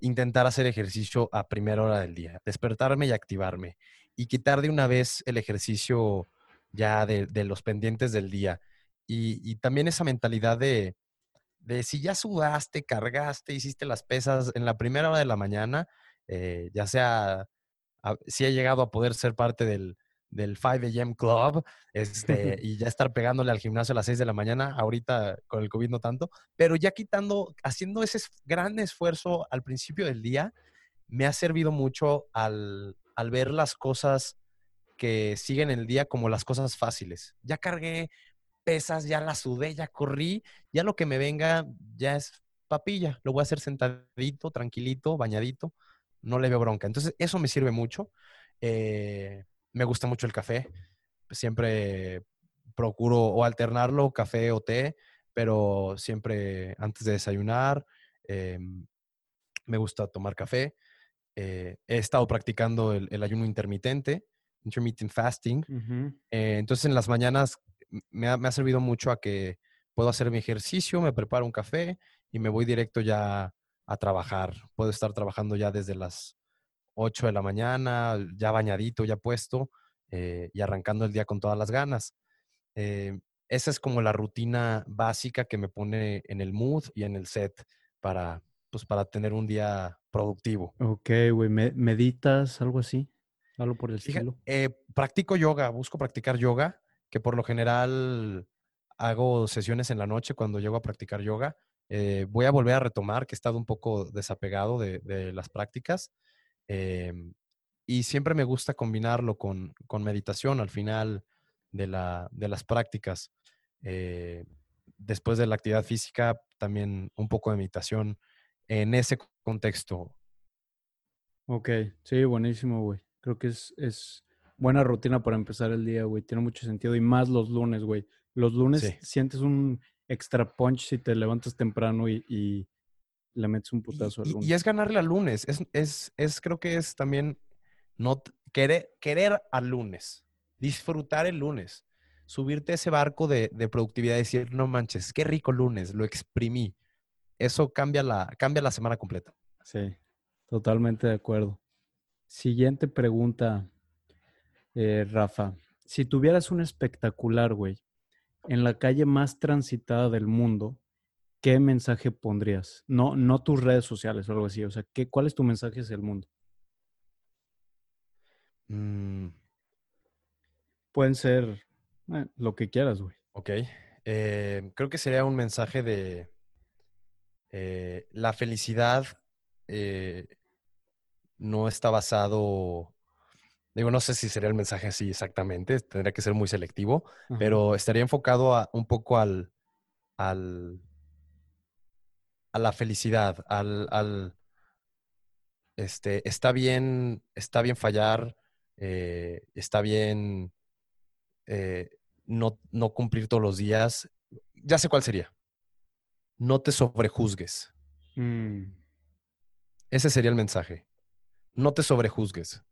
intentar hacer ejercicio a primera hora del día, despertarme y activarme y quitar de una vez el ejercicio ya de, los pendientes del día. Y, también esa mentalidad de, de, si ya sudaste, cargaste, hiciste las pesas en la primera hora de la mañana, eh, ya sea si he llegado a poder ser parte del, del 5 AM Club este, y ya estar pegándole al gimnasio a las 6 de la mañana, ahorita con el COVID no tanto, pero ya quitando, haciendo ese gran esfuerzo al principio del día, me ha servido mucho al, al ver las cosas que siguen el día como las cosas fáciles. Ya cargué pesas, ya la sudé, ya corrí, ya lo que me venga ya es papilla, lo voy a hacer sentadito, tranquilito, bañadito no le veo bronca. Entonces, eso me sirve mucho. Eh, me gusta mucho el café. Siempre procuro o alternarlo, café o té, pero siempre antes de desayunar. Eh, me gusta tomar café. Eh, he estado practicando el, ayuno intermitente, intermittent fasting. entonces, en las mañanas me ha, me ha servido mucho a que puedo hacer mi ejercicio, me preparo un café y me voy directo ya a trabajar. Puedo estar trabajando ya desde las 8 de la mañana, ya bañadito, ya puesto eh, y arrancando el día con todas las ganas. Eh, esa es como la rutina básica que me pone en el mood y en el set para, pues, para tener un día productivo. Ok, güey. ¿Meditas algo así? ¿Algo por el estilo? Eh, practico yoga, busco practicar yoga, que por lo general hago sesiones en la noche cuando llego a practicar yoga eh, voy a volver a retomar, que he estado un poco desapegado de, las prácticas. Em, y siempre me gusta combinarlo con, meditación al final de, las prácticas. Eh, después de la actividad física, también un poco de meditación en ese contexto. Ok, sí, buenísimo, güey. Creo que es, es buena rutina para empezar el día, güey. Tiene mucho sentido y más los lunes, güey. Los lunes sientes un extra punch si te levantas temprano y, le metes un putazo al lunes. Y, es ganarle al lunes. Es, es, es, creo que es también no querer, querer al lunes, disfrutar el lunes, subirte a ese barco de, de, productividad y decir, no manches, qué rico lunes, lo exprimí. Eso cambia la, cambia la semana completa. Sí, totalmente de acuerdo. Siguiente pregunta, eh, Rafa. Si tuvieras un espectacular, güey, en la calle más transitada del mundo, ¿qué mensaje pondrías? No, no tus redes sociales o algo así. O sea, ¿qué, ¿cuál es tu mensaje hacia el mundo? Mm. Pueden ser eh, lo que quieras, güey. Ok. Eh, creo que sería un mensaje de eh, la felicidad no está basado Digo, no sé si sería el mensaje así exactamente, tendría que ser muy selectivo, pero estaría enfocado a, un poco al, al, a la felicidad, al, al, este, está bien, está bien fallar, eh, está bien eh, no, no cumplir todos los días. Ya sé cuál sería. No te sobrejuzgues. Mm. Ese sería el mensaje. No te sobrejuzgues.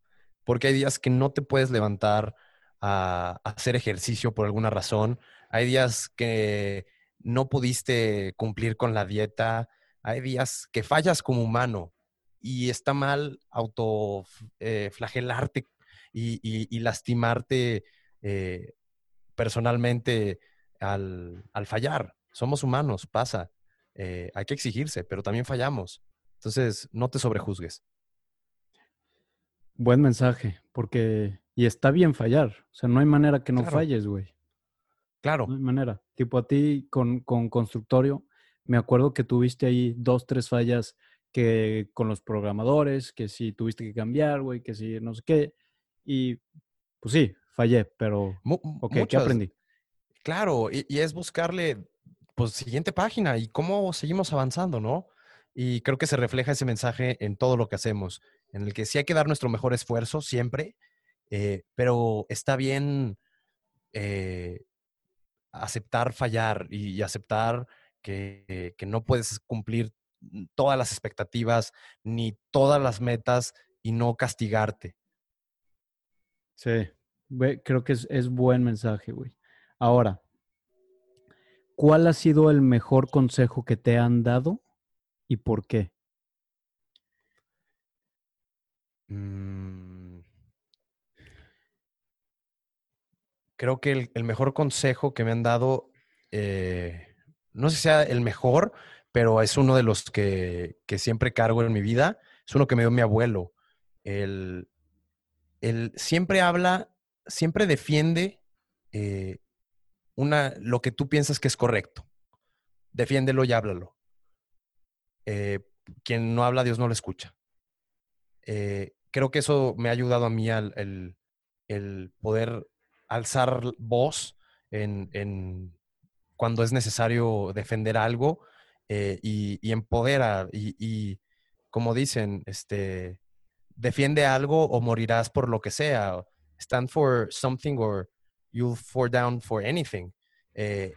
Porque hay días que no te puedes levantar a, hacer ejercicio por alguna razón. Hay días que no pudiste cumplir con la dieta. Hay días que fallas como humano y está mal autoflagelarte eh, y, lastimarte eh, personalmente al, fallar. Somos humanos, pasa. Eh, hay que exigirse, pero también fallamos. Entonces, no te sobrejuzgues. Buen mensaje, porque y está bien fallar. O sea, no hay manera que no falles, güey. Claro. No hay manera. Tipo a ti con, con constructorio, me acuerdo que tuviste ahí dos, tres fallas que con los programadores, que si tuviste que cambiar, güey, que si no sé qué. Y pues sí, fallé, pero ok, ¿qué aprendí? Claro, y, es buscarle, pues, siguiente página y cómo seguimos avanzando, ¿no? Y creo que se refleja ese mensaje en todo lo que hacemos, en el que sí hay que dar nuestro mejor esfuerzo siempre, eh, pero está bien eh, aceptar fallar y, aceptar que, no puedes cumplir todas las expectativas ni todas las metas y no castigarte. Sí, creo que es, es buen mensaje, güey. Ahora, ¿cuál ha sido el mejor consejo que te han dado y por qué? Mm. creo que el, mejor consejo que me han dado, eh, no sé si sea el mejor, pero es uno de los que, siempre cargo en mi vida, es uno que me dio mi abuelo. Él, siempre habla, siempre defiende eh, una, lo que tú piensas que es correcto. Defiéndelo y háblalo. Eh, quien no habla, Dios no lo escucha. creo que eso me ha ayudado a mí al el poder alzar voz en, cuando es necesario defender algo eh, y, y, empodera y, como dicen, este, defiende algo o morirás por lo que sea. Stand for something or you'll fall down for anything. Eh,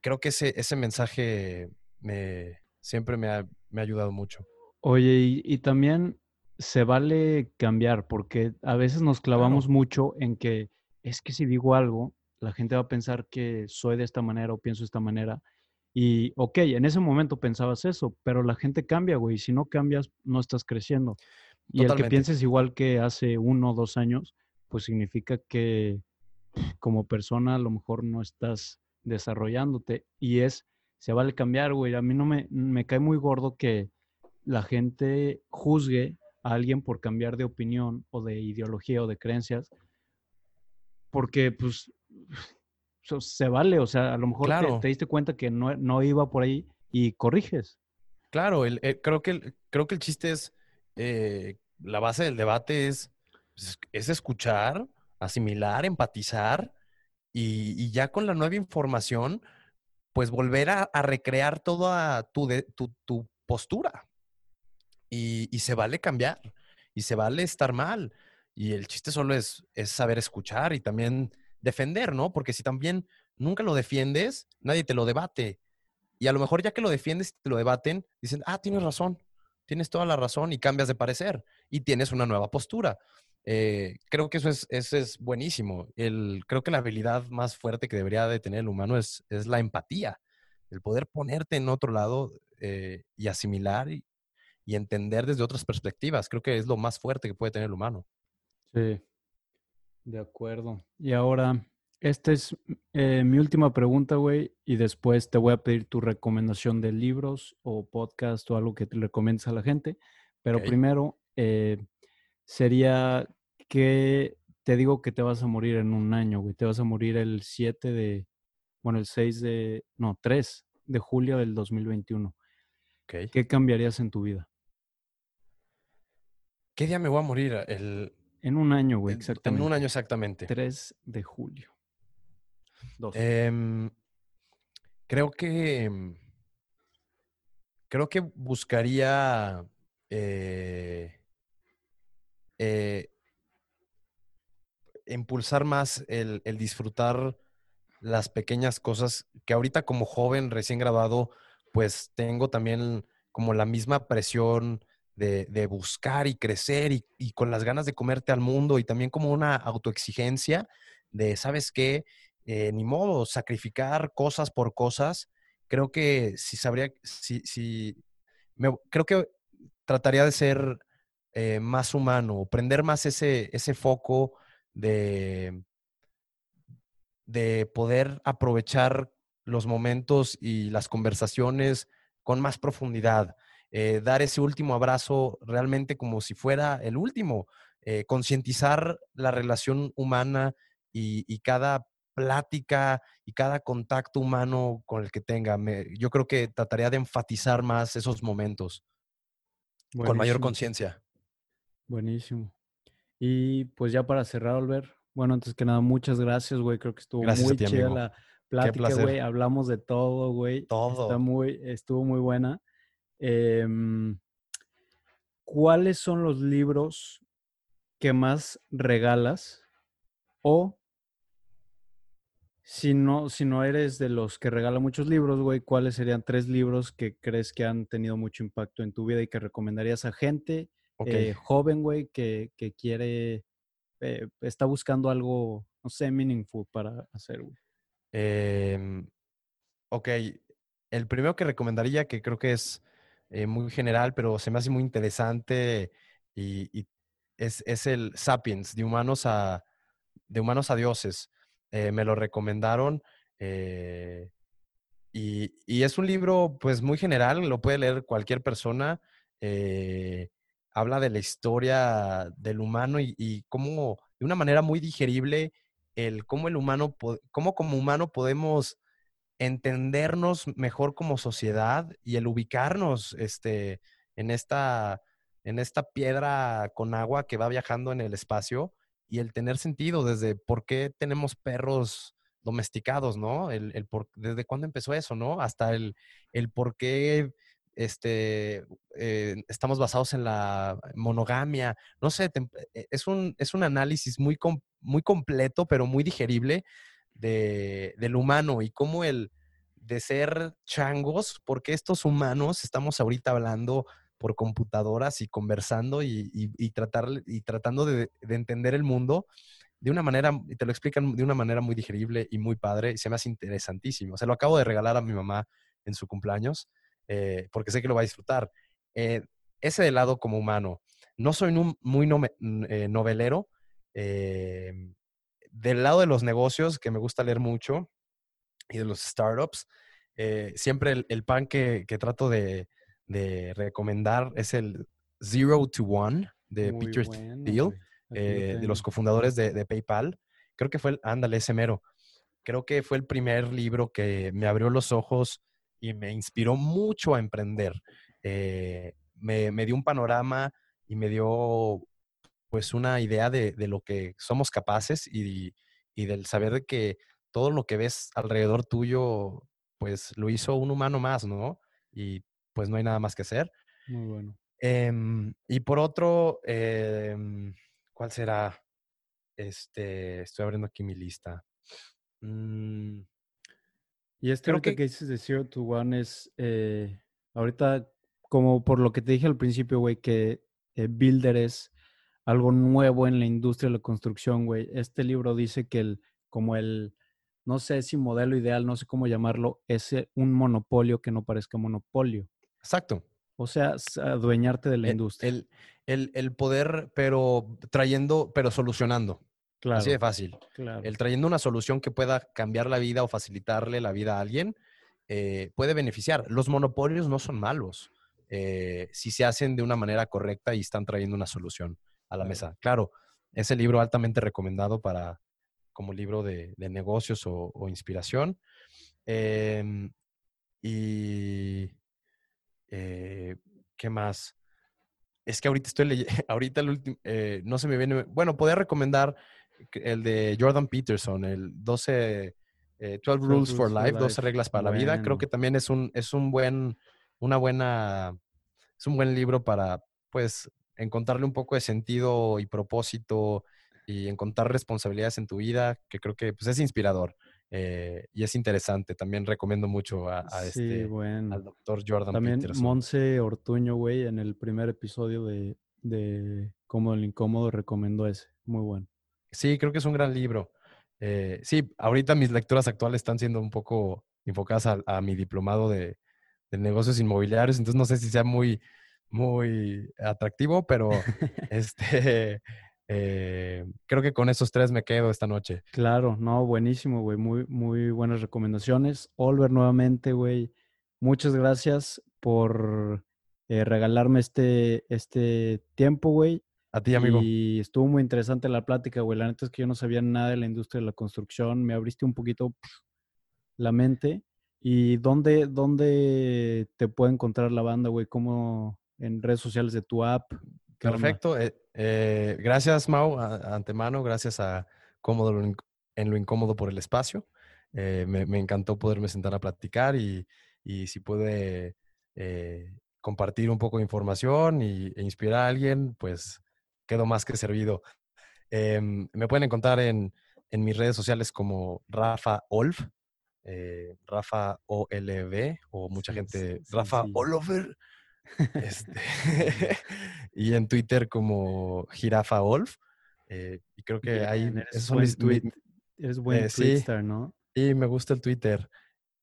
creo que ese, ese mensaje me, siempre me ha, me ha ayudado mucho. Oye, y, también se vale cambiar porque a veces nos clavamos mucho en que es que si digo algo, la gente va a pensar que soy de esta manera o pienso de esta manera. Y, ok, en ese momento pensabas eso, pero la gente cambia, güey. Si no cambias, no estás creciendo. Y el que pienses igual que hace uno o dos años, pues significa que como persona a lo mejor no estás desarrollándote. Y es, se vale cambiar, güey. A mí no me, me cae muy gordo que la gente juzgue a alguien por cambiar de opinión o de ideología o de creencias porque pues se vale, o sea, a lo mejor te, diste cuenta que no, iba por ahí y corriges. Claro, el, creo, que el, creo que el chiste es, eh, la base del debate es, pues, es escuchar, asimilar, empatizar y, ya con la nueva información, pues volver a, recrear toda tu, tu, tu postura. Y, y, se vale cambiar y se vale estar mal. Y el chiste solo es, es saber escuchar y también defender, ¿no? Porque si también nunca lo defiendes, nadie te lo debate. Y a lo mejor ya que lo defiendes y te lo debaten, dicen, ah, tienes razón, tienes toda la razón y cambias de parecer y tienes una nueva postura. Eh, creo que eso es, eso es buenísimo. El, creo que la habilidad más fuerte que debería de tener el humano es, es la empatía, el poder ponerte en otro lado eh, y asimilar y, y entender desde otras perspectivas. Creo que es lo más fuerte que puede tener el humano. Sí, de acuerdo. Y ahora, esta es eh, mi última pregunta, güey, y después te voy a pedir tu recomendación de libros o podcast o algo que te recomiendes a la gente. Pero primero, sería que te digo que te vas a morir en un año, güey. Te vas a morir el 7 de, bueno, el 6 de, no, 3 de julio del 2021. Okay. ¿Qué cambiarías en tu vida? ¿Qué día me voy a morir? El, en un año, güey, exactamente. En un año exactamente. 3 de julio. Em, creo que. Em, creo que buscaría. Eh, eh, impulsar más el, disfrutar las pequeñas cosas que ahorita como joven recién graduado, pues tengo también como la misma presión de, buscar y crecer y, y, con las ganas de comerte al mundo y también como una autoexigencia de, ¿sabes qué? Eh, ni modo, sacrificar cosas por cosas. Creo que si sabría, si, si creo que trataría de ser eh, más humano, prender más ese, ese foco de, de poder aprovechar los momentos y las conversaciones con más profundidad. Eh, dar ese último abrazo realmente como si fuera el último, concientizar la relación humana y, y, cada plática y cada contacto humano con el que tenga. yo creo que trataría de enfatizar más esos momentos con mayor conciencia. Buenísimo. Y pues ya para cerrar, Albert, bueno, antes que nada, muchas gracias, güey. Creo que estuvo muy chida la plática, güey. Hablamos de todo, güey. Todo. Está muy, estuvo muy buena. Em, ¿Cuáles son los libros que más regalas o si no, si no eres de los que regala muchos libros, güey, ¿cuáles serían tres libros que crees que han tenido mucho impacto en tu vida y que recomendarías a gente eh, joven, güey, que, quiere, eh, está buscando algo, no sé, meaningful para hacer, güey? Em, ok, el primero que recomendaría, que creo que es eh, muy general, pero se me hace muy interesante y, es, es, el Sapiens, de humanos a, de humanos a dioses. Eh, me lo recomendaron. Eh, y, es un libro, pues, muy general, lo puede leer cualquier persona. Eh, habla de la historia del humano y, cómo, de una manera muy digerible, el cómo el humano, cómo como humano podemos entendernos mejor como sociedad y el ubicarnos este, en, esta, en esta piedra con agua que va viajando en el espacio y el tener sentido desde por qué tenemos perros domesticados, ¿no? El, el por, desde cuándo empezó eso, ¿no? Hasta el, el por qué este, eh, estamos basados en la monogamia. No sé, eh, es un, es un análisis muy, muy completo, pero muy digerible de, del humano y cómo el de ser changos, porque estos humanos estamos ahorita hablando por computadoras y conversando y, tratar, y tratando de, entender el mundo de una manera, y te lo explican de una manera muy digerible y muy padre, y se me hace interesantísimo. Se lo acabo de regalar a mi mamá en su cumpleaños, eh, porque sé que lo va a disfrutar. Eh, ese de lado como humano. No soy muy eh, novelero. del lado de los negocios, que me gusta leer mucho, y de los startups, siempre el, pan que trato de, de recomendar es el Zero to One de Peter Thiel, eh, de los cofundadores de, PayPal. Creo que fue el, ándale, ese mero. Creo que fue el primer libro que me abrió los ojos y me inspiró mucho a emprender. Eh, me, dio un panorama y me dio pues una idea de, lo que somos capaces y, y, del saber de que todo lo que ves alrededor tuyo, pues lo hizo un humano más, ¿no? Y pues no hay nada más que hacer. Muy bueno. Em, y por otro, em, ¿cuál será? Este, estoy abriendo aquí mi lista. Mm, y este creo que, que dices de Zero to One es, eh, ahorita, como por lo que te dije al principio, güey, que eh, Builder es algo nuevo en la industria de la construcción, güey. Este libro dice que el, como el, no sé si modelo ideal, no sé cómo llamarlo, es eh, un monopolio que no parezca monopolio. Exacto. O sea, adueñarte de la industria. El, el, poder, pero trayendo, pero solucionando. Claro. Así de fácil. Claro. El trayendo una solución que pueda cambiar la vida o facilitarle la vida a alguien, eh, puede beneficiar. Los monopolios no son malos eh, si se hacen de una manera correcta y están trayendo una solución a la mesa. Claro, ese libro altamente recomendado para como libro de, negocios o, o inspiración. Em, y eh, ¿Qué más? Es que ahorita estoy leyendo, ahorita el último, eh, no se me viene, bueno, podría recomendar el de Jordan Peterson, el 12, 12, eh, Rules, for, Life, 12 reglas para la vida. Creo que también es un, es un buen, una buena, es un buen libro para, pues, encontrarle un poco de sentido y propósito y encontrar responsabilidades en tu vida, que creo que pues, es inspirador. Eh, y es interesante. También recomiendo mucho a, este, al doctor Jordan También Monse Ortuño, güey, en el primer episodio de, de Cómodo el Incómodo recomendó ese. Muy bueno. Sí, creo que es un gran libro. Eh, sí, ahorita mis lecturas actuales están siendo un poco enfocadas a, mi diplomado de, negocios inmobiliarios, entonces no sé si sea muy, muy atractivo, pero este, eh, creo que con esos tres me quedo esta noche. Claro, no, buenísimo, güey. Muy, muy buenas recomendaciones. Oliver, nuevamente, güey. Muchas gracias por eh, regalarme este, este tiempo, güey. A ti, amigo. Y estuvo muy interesante la plática, güey. La neta es que yo no sabía nada de la industria de la construcción. Me abriste un poquito la mente. ¿Y dónde, dónde te puede encontrar la banda, güey? ¿Cómo en redes sociales de tu app? Perfecto. Eh, eh, gracias, Mau, antemano. Gracias a Cómodo en lo Incómodo por el espacio. Eh, me, encantó poderme sentar a platicar y, si puede compartir un poco de información y, e inspirar a alguien, pues quedo más que servido. Em, me pueden encontrar en, mis redes sociales como Rafa Olf, Rafa OLV, o mucha gente, Rafa Oliver. Este, y en Twitter como Jirafa Wolf. Eh, y creo que hay... Eres buen, tweet, eres buen eh, Twitter, ¿no? Sí, me gusta el Twitter.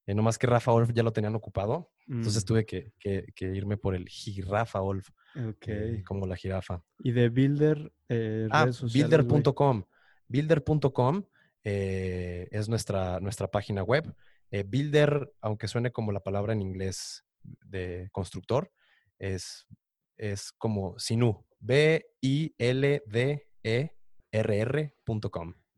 Eh, no más que Rafa Wolf ya lo tenían ocupado. Entonces mm. tuve que, irme por el Jirafa Wolf. como la jirafa. ¿Y de Builder? ah, builder.com. Builder.com es nuestra, nuestra página web. builder, aunque suene como la palabra en inglés de constructor, es, es como Sinu, B-I-L-D-E-R-R.com,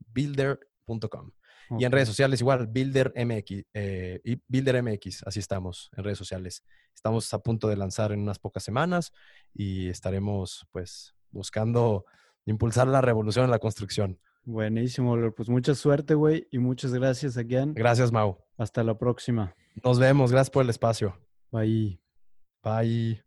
builder.com. Y en redes sociales igual, Builder MX, eh, y Builder MX, así estamos en redes sociales. Estamos a punto de lanzar en unas pocas semanas y estaremos pues buscando impulsar la revolución en la construcción. Buenísimo, pues mucha suerte, güey, y muchas gracias again. Gracias, Mau. Hasta la próxima. Nos vemos, gracias por el espacio. Bye. Bye.